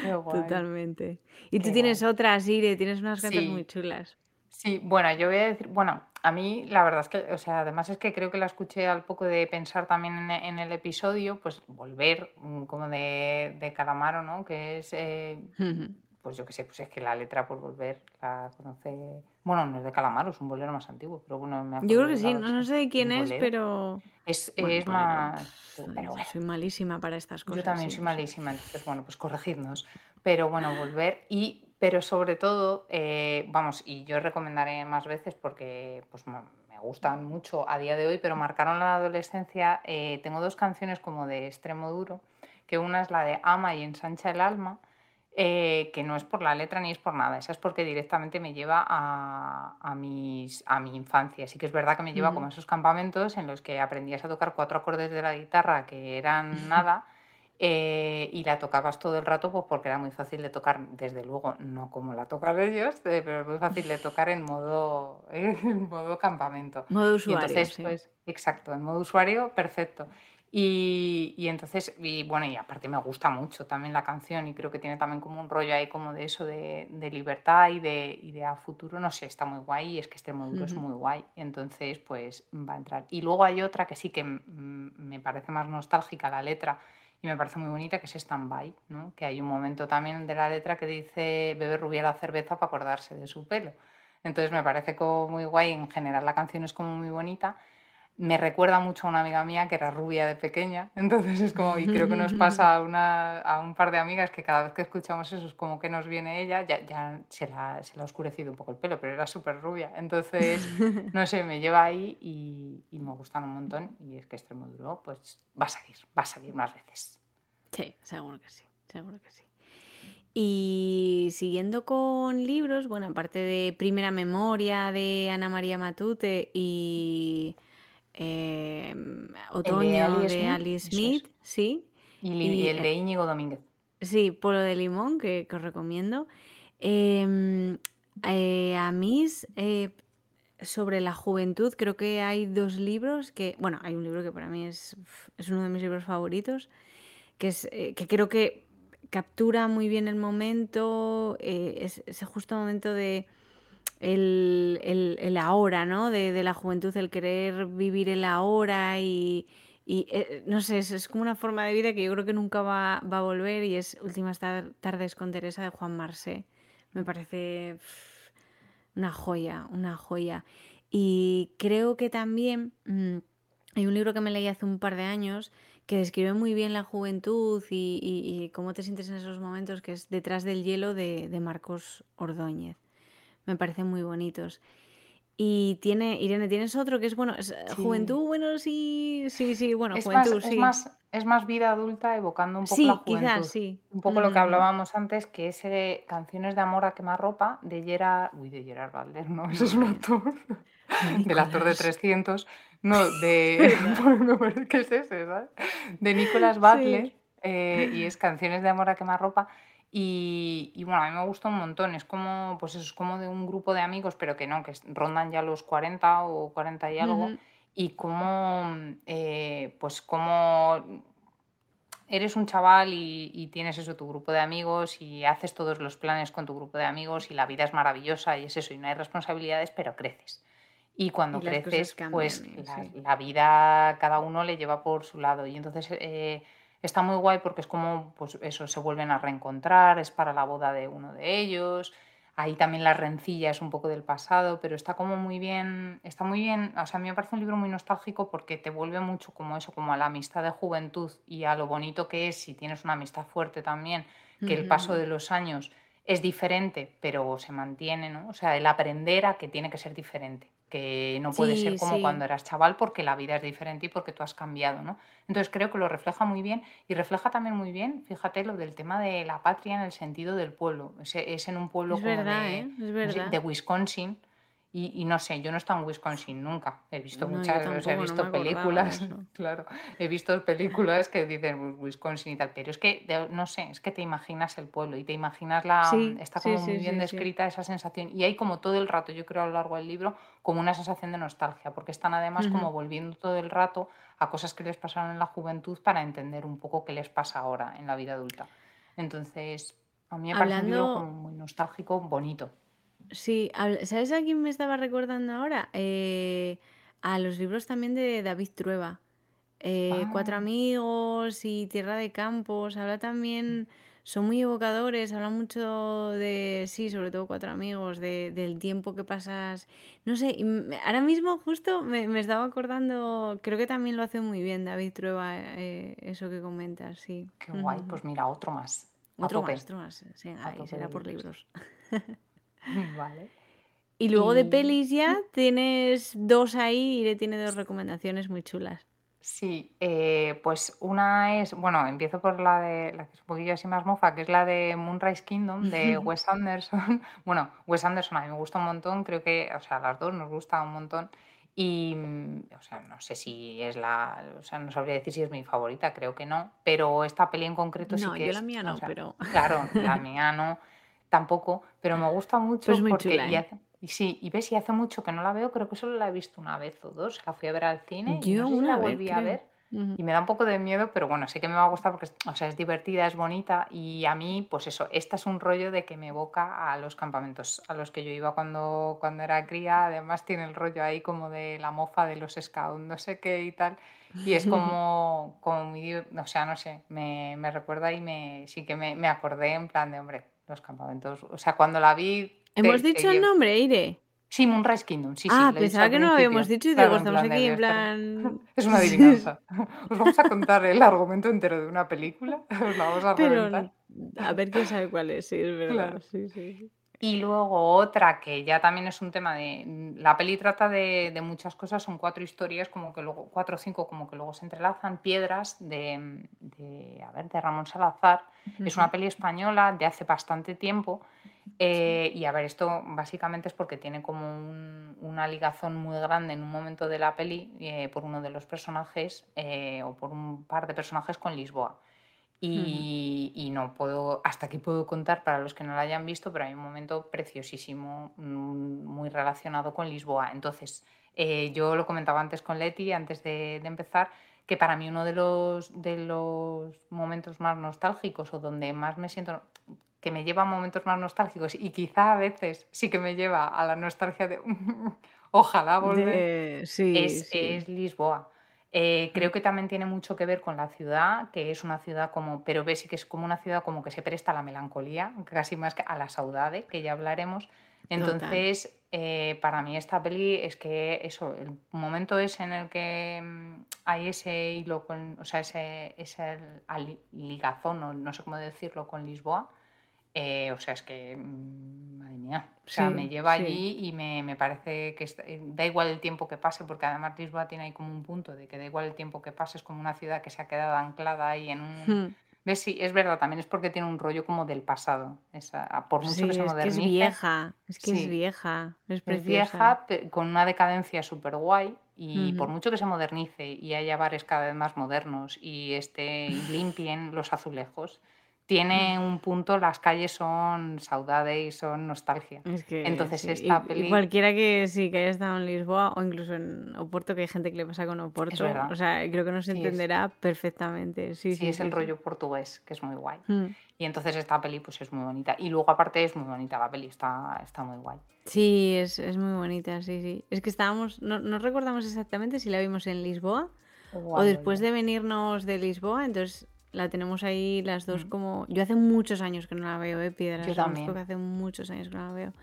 Totalmente. Y tú tienes otras, Ire, tienes unas canciones muy chulas. Sí, bueno, yo voy a decir, bueno, a mí la verdad es que, o sea, además es que creo que la escuché al poco de pensar también en, el episodio, pues volver mm, como de, de Calamaro, ¿no? Que es eh, pues yo qué sé, pues es que la letra por volver la conoce. Bueno, no es de Calamaro, es un bolero más antiguo, pero bueno, me Yo creo que sí, no, sé de quién es, pero. Es, es más. Soy, malísima para estas cosas. Yo también soy malísima, entonces, bueno, pues corregidnos. Pero bueno, volver y. Pero sobre todo, eh, vamos, y yo recomendaré más veces porque pues, me gustan mucho a día de hoy, pero marcaron la adolescencia. Eh, tengo dos canciones como de extremo duro, que una es la de Ama y Ensancha el alma, eh, que no es por la letra ni es por nada, esa es porque directamente me lleva a, mis, a mi infancia. Sí que es verdad que me lleva como a esos campamentos en los que aprendías a tocar cuatro acordes de la guitarra que eran nada eh, y la tocabas todo el rato pues porque era muy fácil de tocar, desde luego no como la tocan ellos, eh, pero es muy fácil de tocar en modo, en modo campamento. Modo usuario. entonces, pues, exacto, en modo usuario, perfecto. Y, entonces, y bueno, y aparte me gusta mucho también la canción y creo que tiene también como un rollo ahí como de eso de, libertad y de, y de a futuro, no sé, está muy guay y es que este módulo es muy guay, entonces pues va a entrar. Y luego hay otra que sí que me parece más nostálgica la letra y me parece muy bonita, que es Stand By, ¿no? que hay un momento también de la letra que dice bebe rubia la cerveza para acordarse de su pelo. Entonces me parece como muy guay, en general la canción es como muy bonita me recuerda mucho a una amiga mía que era rubia de pequeña, entonces es como, y creo que nos pasa a, una, a un par de amigas que cada vez que escuchamos eso es como que nos viene ella, ya, ya se, la, se le ha oscurecido un poco el pelo, pero era súper rubia, entonces, no sé, me lleva ahí y, y, me gustan un montón y es que Extremo Duro pues va a salir, va a salir más veces. Sí, seguro que sí, seguro que sí. Y siguiendo con libros, bueno, aparte de Primera Memoria de Ana María Matute y... Em, Otoño de Alice Smith, sí. Y, el de eh, Íñigo Domínguez. Sí, Polo de Limón, que, os recomiendo. Em, eh, a mí, eh, sobre la juventud, creo que hay dos libros que, bueno, hay un libro que para mí es, es uno de mis libros favoritos, que, es, que creo que captura muy bien el momento, ese justo momento de el, ahora, ¿no? De, la juventud, el querer vivir el ahora y, eh, no sé, es, como una forma de vida que yo creo que nunca va, a volver y es Últimas tardes con Teresa de Juan Marsé. Me parece una joya, una joya. Y creo que también mm, hay un libro que me leí hace un par de años que describe muy bien la juventud y, cómo te sientes en esos momentos, que es Detrás del hielo de Marcos Ordóñez me parecen muy bonitos. Y tiene, Irene, tienes otro que es, bueno, es, eh, juventud, bueno, sí, sí, sí, bueno, es juventud, más, sí. Es más, es más vida adulta evocando un poco la juventud. Quizás, sí. Un poco lo que hablábamos antes, que es eh, Canciones de amor a quemarropa de Gerard, uy, de Gerard Valder, no, ese es un actor, del actor de 300, no, de, ¿qué es ese, ¿sabes? De Nicolas Butler, eh, y es Canciones de amor a quemarropa, y, bueno, a mí me gusta un montón. Es como, pues es como de un grupo de amigos, pero que no, que rondan ya los 40 o 40 y algo. Y como, eh, pues como eres un chaval y, tienes eso, tu grupo de amigos y haces todos los planes con tu grupo de amigos y la vida es maravillosa y es eso, y no hay responsabilidades, pero creces. Y cuando Y creces, cambian, pues eh, la, sí. la vida cada uno le lleva por su lado. Y entonces eh, está muy guay porque es como, pues eso, se vuelven a reencontrar, es para la boda de uno de ellos. Ahí también la rencilla es un poco del pasado, pero está como muy bien, está muy bien, o sea, a mí me parece un libro muy nostálgico porque te vuelve mucho como eso, como a la amistad de juventud y a lo bonito que es si tienes una amistad fuerte también, que el paso de los años es diferente, pero se mantiene, ¿no? O sea, el aprender a que tiene que ser diferente, que no puede ser Sí, como cuando eras chaval porque la vida es diferente y porque tú has cambiado, ¿no? Entonces creo que lo refleja muy bien y refleja también muy bien, fíjate, lo del tema de la patria en el sentido del pueblo. Es, es en un pueblo es como verdad, ¿eh? de, Es. Wisconsin y, y no sé, yo no he estado en Wisconsin nunca. He visto No, muchas, he tampoco, no me visto películas, claro, he visto películas que dicen "Wi- Wisconsin y tal, pero es que, no sé, es que te imaginas el pueblo y te imaginas la, mm, Sí, está sí, como muy sí, bien descrita esa sensación y hay como todo el rato, yo creo a lo largo del libro, como una sensación de nostalgia, porque están además como volviendo todo el rato a cosas que les pasaron en la juventud para entender un poco qué les pasa ahora en la vida adulta. Entonces, a mí me parece un libro Hablando, como muy nostálgico, bonito. Sí, habl- ¿sabes a quién me estaba recordando ahora? Eh, a los libros también de David Trueba. Eh, Cuatro Ah, amigos y Tierra de Campos. Habla también, son muy evocadores, habla mucho de, sí, sobre todo Cuatro amigos, de, del tiempo que pasas. No sé, y me- ahora mismo justo me, me estaba acordando, creo que también lo hace muy bien David Trueba, eh, eso que comentas, sí. qué guay, Ujú. pues mira, otro más, a Otro más, tope, otro más. Sí, a ahí tope de será por libros. libros. Vale. Y luego de Y pelis ya tienes dos ahí y le tiene dos recomendaciones muy chulas. sí, eh, pues una es, bueno, empiezo por la de la que es un poquillo así más mofa, que es la de Moonrise Kingdom de Wes Anderson. Bueno, Wes Anderson a mí me gusta un montón, creo que, o sea, a las dos nos gusta un montón. Y, mm, o sea, no sé si es la, o sea, no sabría decir si es mi favorita, creo que no, pero esta peli en concreto sí No, que yo la es, mía o no, sea, pero, claro, la mía no, tampoco, pero me gusta mucho muy porque, chula, y ¿eh? hace, y sí, y ves, y hace mucho que no la veo, creo que solo la he visto una vez o dos, la fui a ver al cine y no sé si la una vez, volví a creo. ver y me da un poco de miedo, pero bueno, sé que me va a gustar porque o sea, es divertida, es bonita y a mí, pues eso, esta es un rollo de que me evoca a los campamentos a los que yo iba cuando, cuando era cría. Además tiene el rollo ahí como de la mofa de los scouts, no sé qué y tal. Y es como, como muy, o sea, no sé, me, me recuerda y me, sí que me, me acordé en plan de, hombre, los campamentos. O sea, cuando la vi, ¿Hemos te dicho el nombre, Ire? Sí, Moonrise Kingdom, sí, sí, Ah, dicho pensaba que no lo habíamos dicho y Claro, estamos aquí en plan... Es una adivinanza. Os vamos a contar el argumento entero de una película, os la vamos a Pero reventar. a ver quién sabe cuál es, sí, es verdad, Claro. sí, sí, sí. Y luego otra que ya también es un tema de. mm, La peli trata de, de muchas cosas, son cuatro historias, como que luego, cuatro o cinco, como que luego se entrelazan, piedras de, mm, de, a ver, de Ramón Salazar. Es una peli española de hace bastante tiempo Sí. eh, y a ver, esto básicamente es porque tiene como un- una ligazón muy grande en un momento de la peli eh, por uno de los personajes eh, o por un par de personajes con Lisboa. Y, y no puedo, hasta aquí puedo contar para los que no la hayan visto, pero hay un momento preciosísimo, mm, muy relacionado con Lisboa. Entonces, eh, yo lo comentaba antes con Leti, antes de, de empezar, que para mí uno de los, de los momentos más nostálgicos o donde más me siento, que me lleva a momentos más nostálgicos y quizá a veces sí que me lleva a la nostalgia de ojalá volver, De... Sí, es, sí. es Lisboa. Eh, creo que también tiene mucho que ver con la ciudad, que es una ciudad como, pero ves que es como una ciudad como que se presta a la melancolía, casi más que a la saudade, que ya hablaremos. Entonces, eh, para mí esta peli es que eso, el momento es en el que mm, hay ese hilo con, o sea, ese, ese ligazón, o no sé cómo decirlo, con Lisboa, eh, o sea, es que, mm, madre mía, o sea, me Sí, lleva sí. allí y me, me parece que es- eh, da igual el tiempo que pase, porque además Lisboa tiene ahí como un punto de que da igual el tiempo que pase, es como una ciudad que se ha quedado anclada ahí en un... Mm, ¿Ves? Sí, es verdad, también es porque tiene un rollo como del pasado, esa- a- por mucho que Sí, se es que es modernice, vieja, es que es sí, vieja, es es preciosa. vieja, pe- con una decadencia súper guay. Y por Ujú, mucho que se modernice y haya bares cada vez más modernos y, este, y limpien los azulejos, tiene un punto, las calles son saudade y son nostalgia. Es que Entonces sí, esta y peli cualquiera que sí que haya estado en Lisboa o incluso en Oporto, que hay gente que le pasa con Oporto, o sea, creo que nos sí es, entenderá perfectamente. Sí, sí es el rollo portugués, que es muy guay. Mm. Y entonces esta peli pues es muy bonita. Y luego aparte es muy bonita la peli, está, está muy guay. Sí, es, es muy bonita, sí, sí. Es que estábamos, no, no recordamos exactamente si la vimos en Lisboa o después de venirnos de Lisboa, entonces la tenemos ahí las dos Mm. como... Yo hace muchos años que no la veo, eh, Piedras, Yo reconozco que también. hace muchos años que no la veo.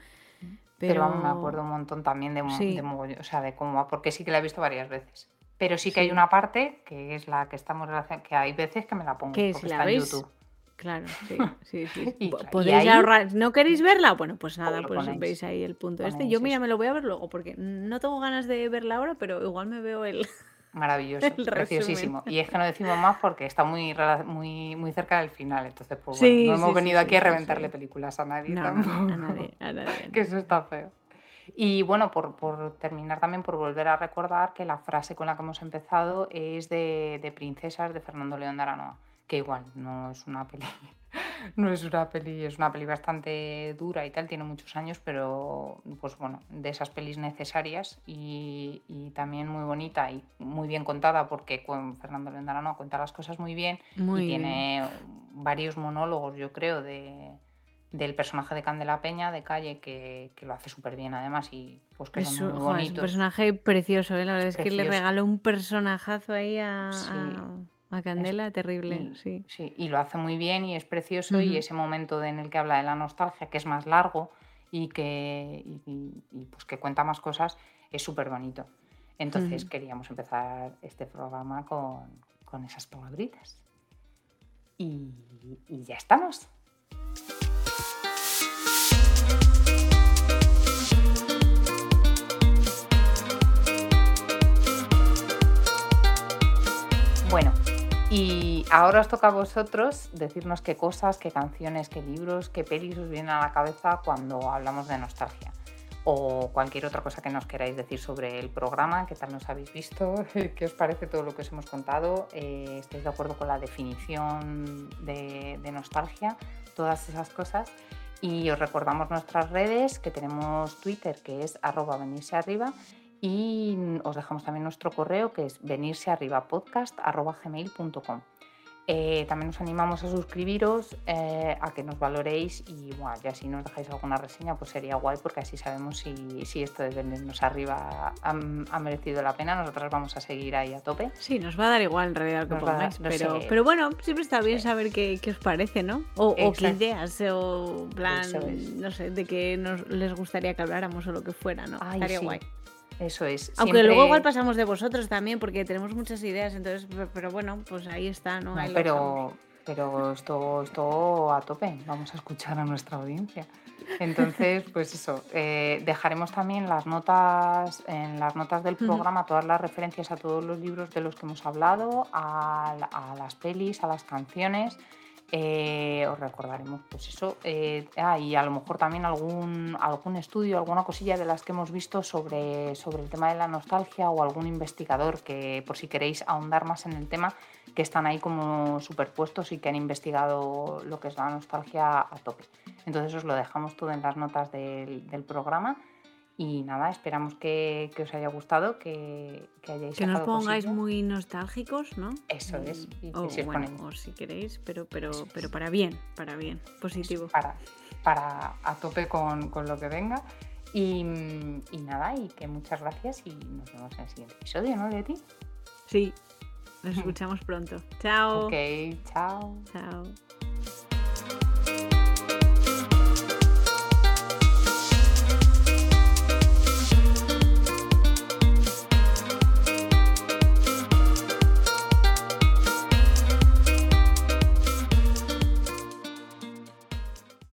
Pero vamos, me acuerdo Pero un montón también de, de sí, mogollón, o sea, de cómo porque sí que la he visto varias veces. Pero sí que hay sí. una parte que es la que estamos que hay veces que me la pongo, Que porque si la está en veis, YouTube. claro, sí, sí, sí. Y, Po- cla- y Podéis ahí ahorrar. ¿No queréis verla? Bueno, pues nada, pues ponéis, veis ahí el punto este. ponéis Yo, mira, me lo voy a ver luego porque no tengo ganas de verla ahora, pero igual me veo el, Maravilloso, preciosísimo. Y es que no decimos más porque está muy, muy, muy cerca del final. Entonces, pues bueno, no hemos sí, sí, venido aquí a reventarle películas a nadie No, a nadie, a nadie, que eso está feo. Y bueno, por, por terminar también, por volver a recordar que la frase con la que hemos empezado es de, de Princesas de Fernando León de Aranoa, que igual no es una peli, no es una peli, es una peli bastante dura y tal, tiene muchos años, pero pues bueno, de esas pelis necesarias y, y también muy bonita y muy bien contada porque con Fernando Aranoa cuenta las cosas muy bien y bien. tiene varios monólogos, yo creo, de, del personaje de Candela Peña de calle que, que lo hace súper bien además y pues que Es, son muy jo, es un personaje precioso, ¿eh? La verdad es que le regaló un personajazo ahí a, Sí, a, a Candela, terrible, y, sí. sí, y lo hace muy bien y es precioso y ese momento en el que habla de la nostalgia, que es más largo y que, y, y- y, pues que cuenta más cosas, es súper bonito. Entonces queríamos empezar este programa con, con esas palabritas. Y, y ya estamos. Bueno, y ahora os toca a vosotros decirnos qué cosas, qué canciones, qué libros, qué pelis os vienen a la cabeza cuando hablamos de nostalgia. O cualquier otra cosa que nos queráis decir sobre el programa, qué tal nos habéis visto, qué os parece todo lo que os hemos contado, eh, estáis de acuerdo con la definición de, nostalgia, todas esas cosas. Y os recordamos nuestras redes, que tenemos Twitter, que es arroba venirse arriba, y os dejamos también nuestro correo que es venirsearribapodcast.gmail.com eh, También os animamos a suscribiros, eh, a que nos valoréis y bueno, ya si nos dejáis alguna reseña pues sería guay porque así sabemos si, si esto de venirnos arriba ha, ha merecido la pena. Nosotras vamos a seguir ahí a tope. Sí, nos va a dar igual en realidad lo que Nos dar- pongáis, no pero, sé. pero bueno, siempre está bien Sí. saber qué, qué os parece, ¿no? O, o qué ideas, o plan, es. no sé, de qué nos, les gustaría que habláramos o lo que fuera, ¿no? Ay, Estaría sí, guay. Eso es. Aunque Siempre- luego igual pasamos de vosotros también, porque tenemos muchas ideas, entonces, pero, bueno, pues ahí está, ¿no? No, Ahí pero, pero esto, esto a tope, vamos a escuchar a nuestra audiencia. Entonces, pues eso, eh, dejaremos también las notas, en las notas del programa todas las referencias a todos los libros de los que hemos hablado, a, la- a las pelis, a las canciones. Eh, os recordaremos, pues eso. eh, ah, y a lo mejor también algún, algún estudio, alguna cosilla de las que hemos visto sobre, sobre el tema de la nostalgia o algún investigador que, por si queréis ahondar más en el tema, que están ahí como superpuestos y que han investigado lo que es la nostalgia a tope. Entonces os lo dejamos todo en las notas del, del programa. Y nada, esperamos que, que os haya gustado, que, que hayáis Que no os sacado pongáis muy nostálgicos, ¿no? Eso es, y o, si bueno, o si queréis, pero, pero, Eso pero para bien, para bien, positivo. para, para a tope con, con lo que venga. Y, y nada, y que muchas gracias y nos vemos en el siguiente episodio, ¿no, Leti? Sí, nos escuchamos pronto. Chao. Ok, chao. Chao.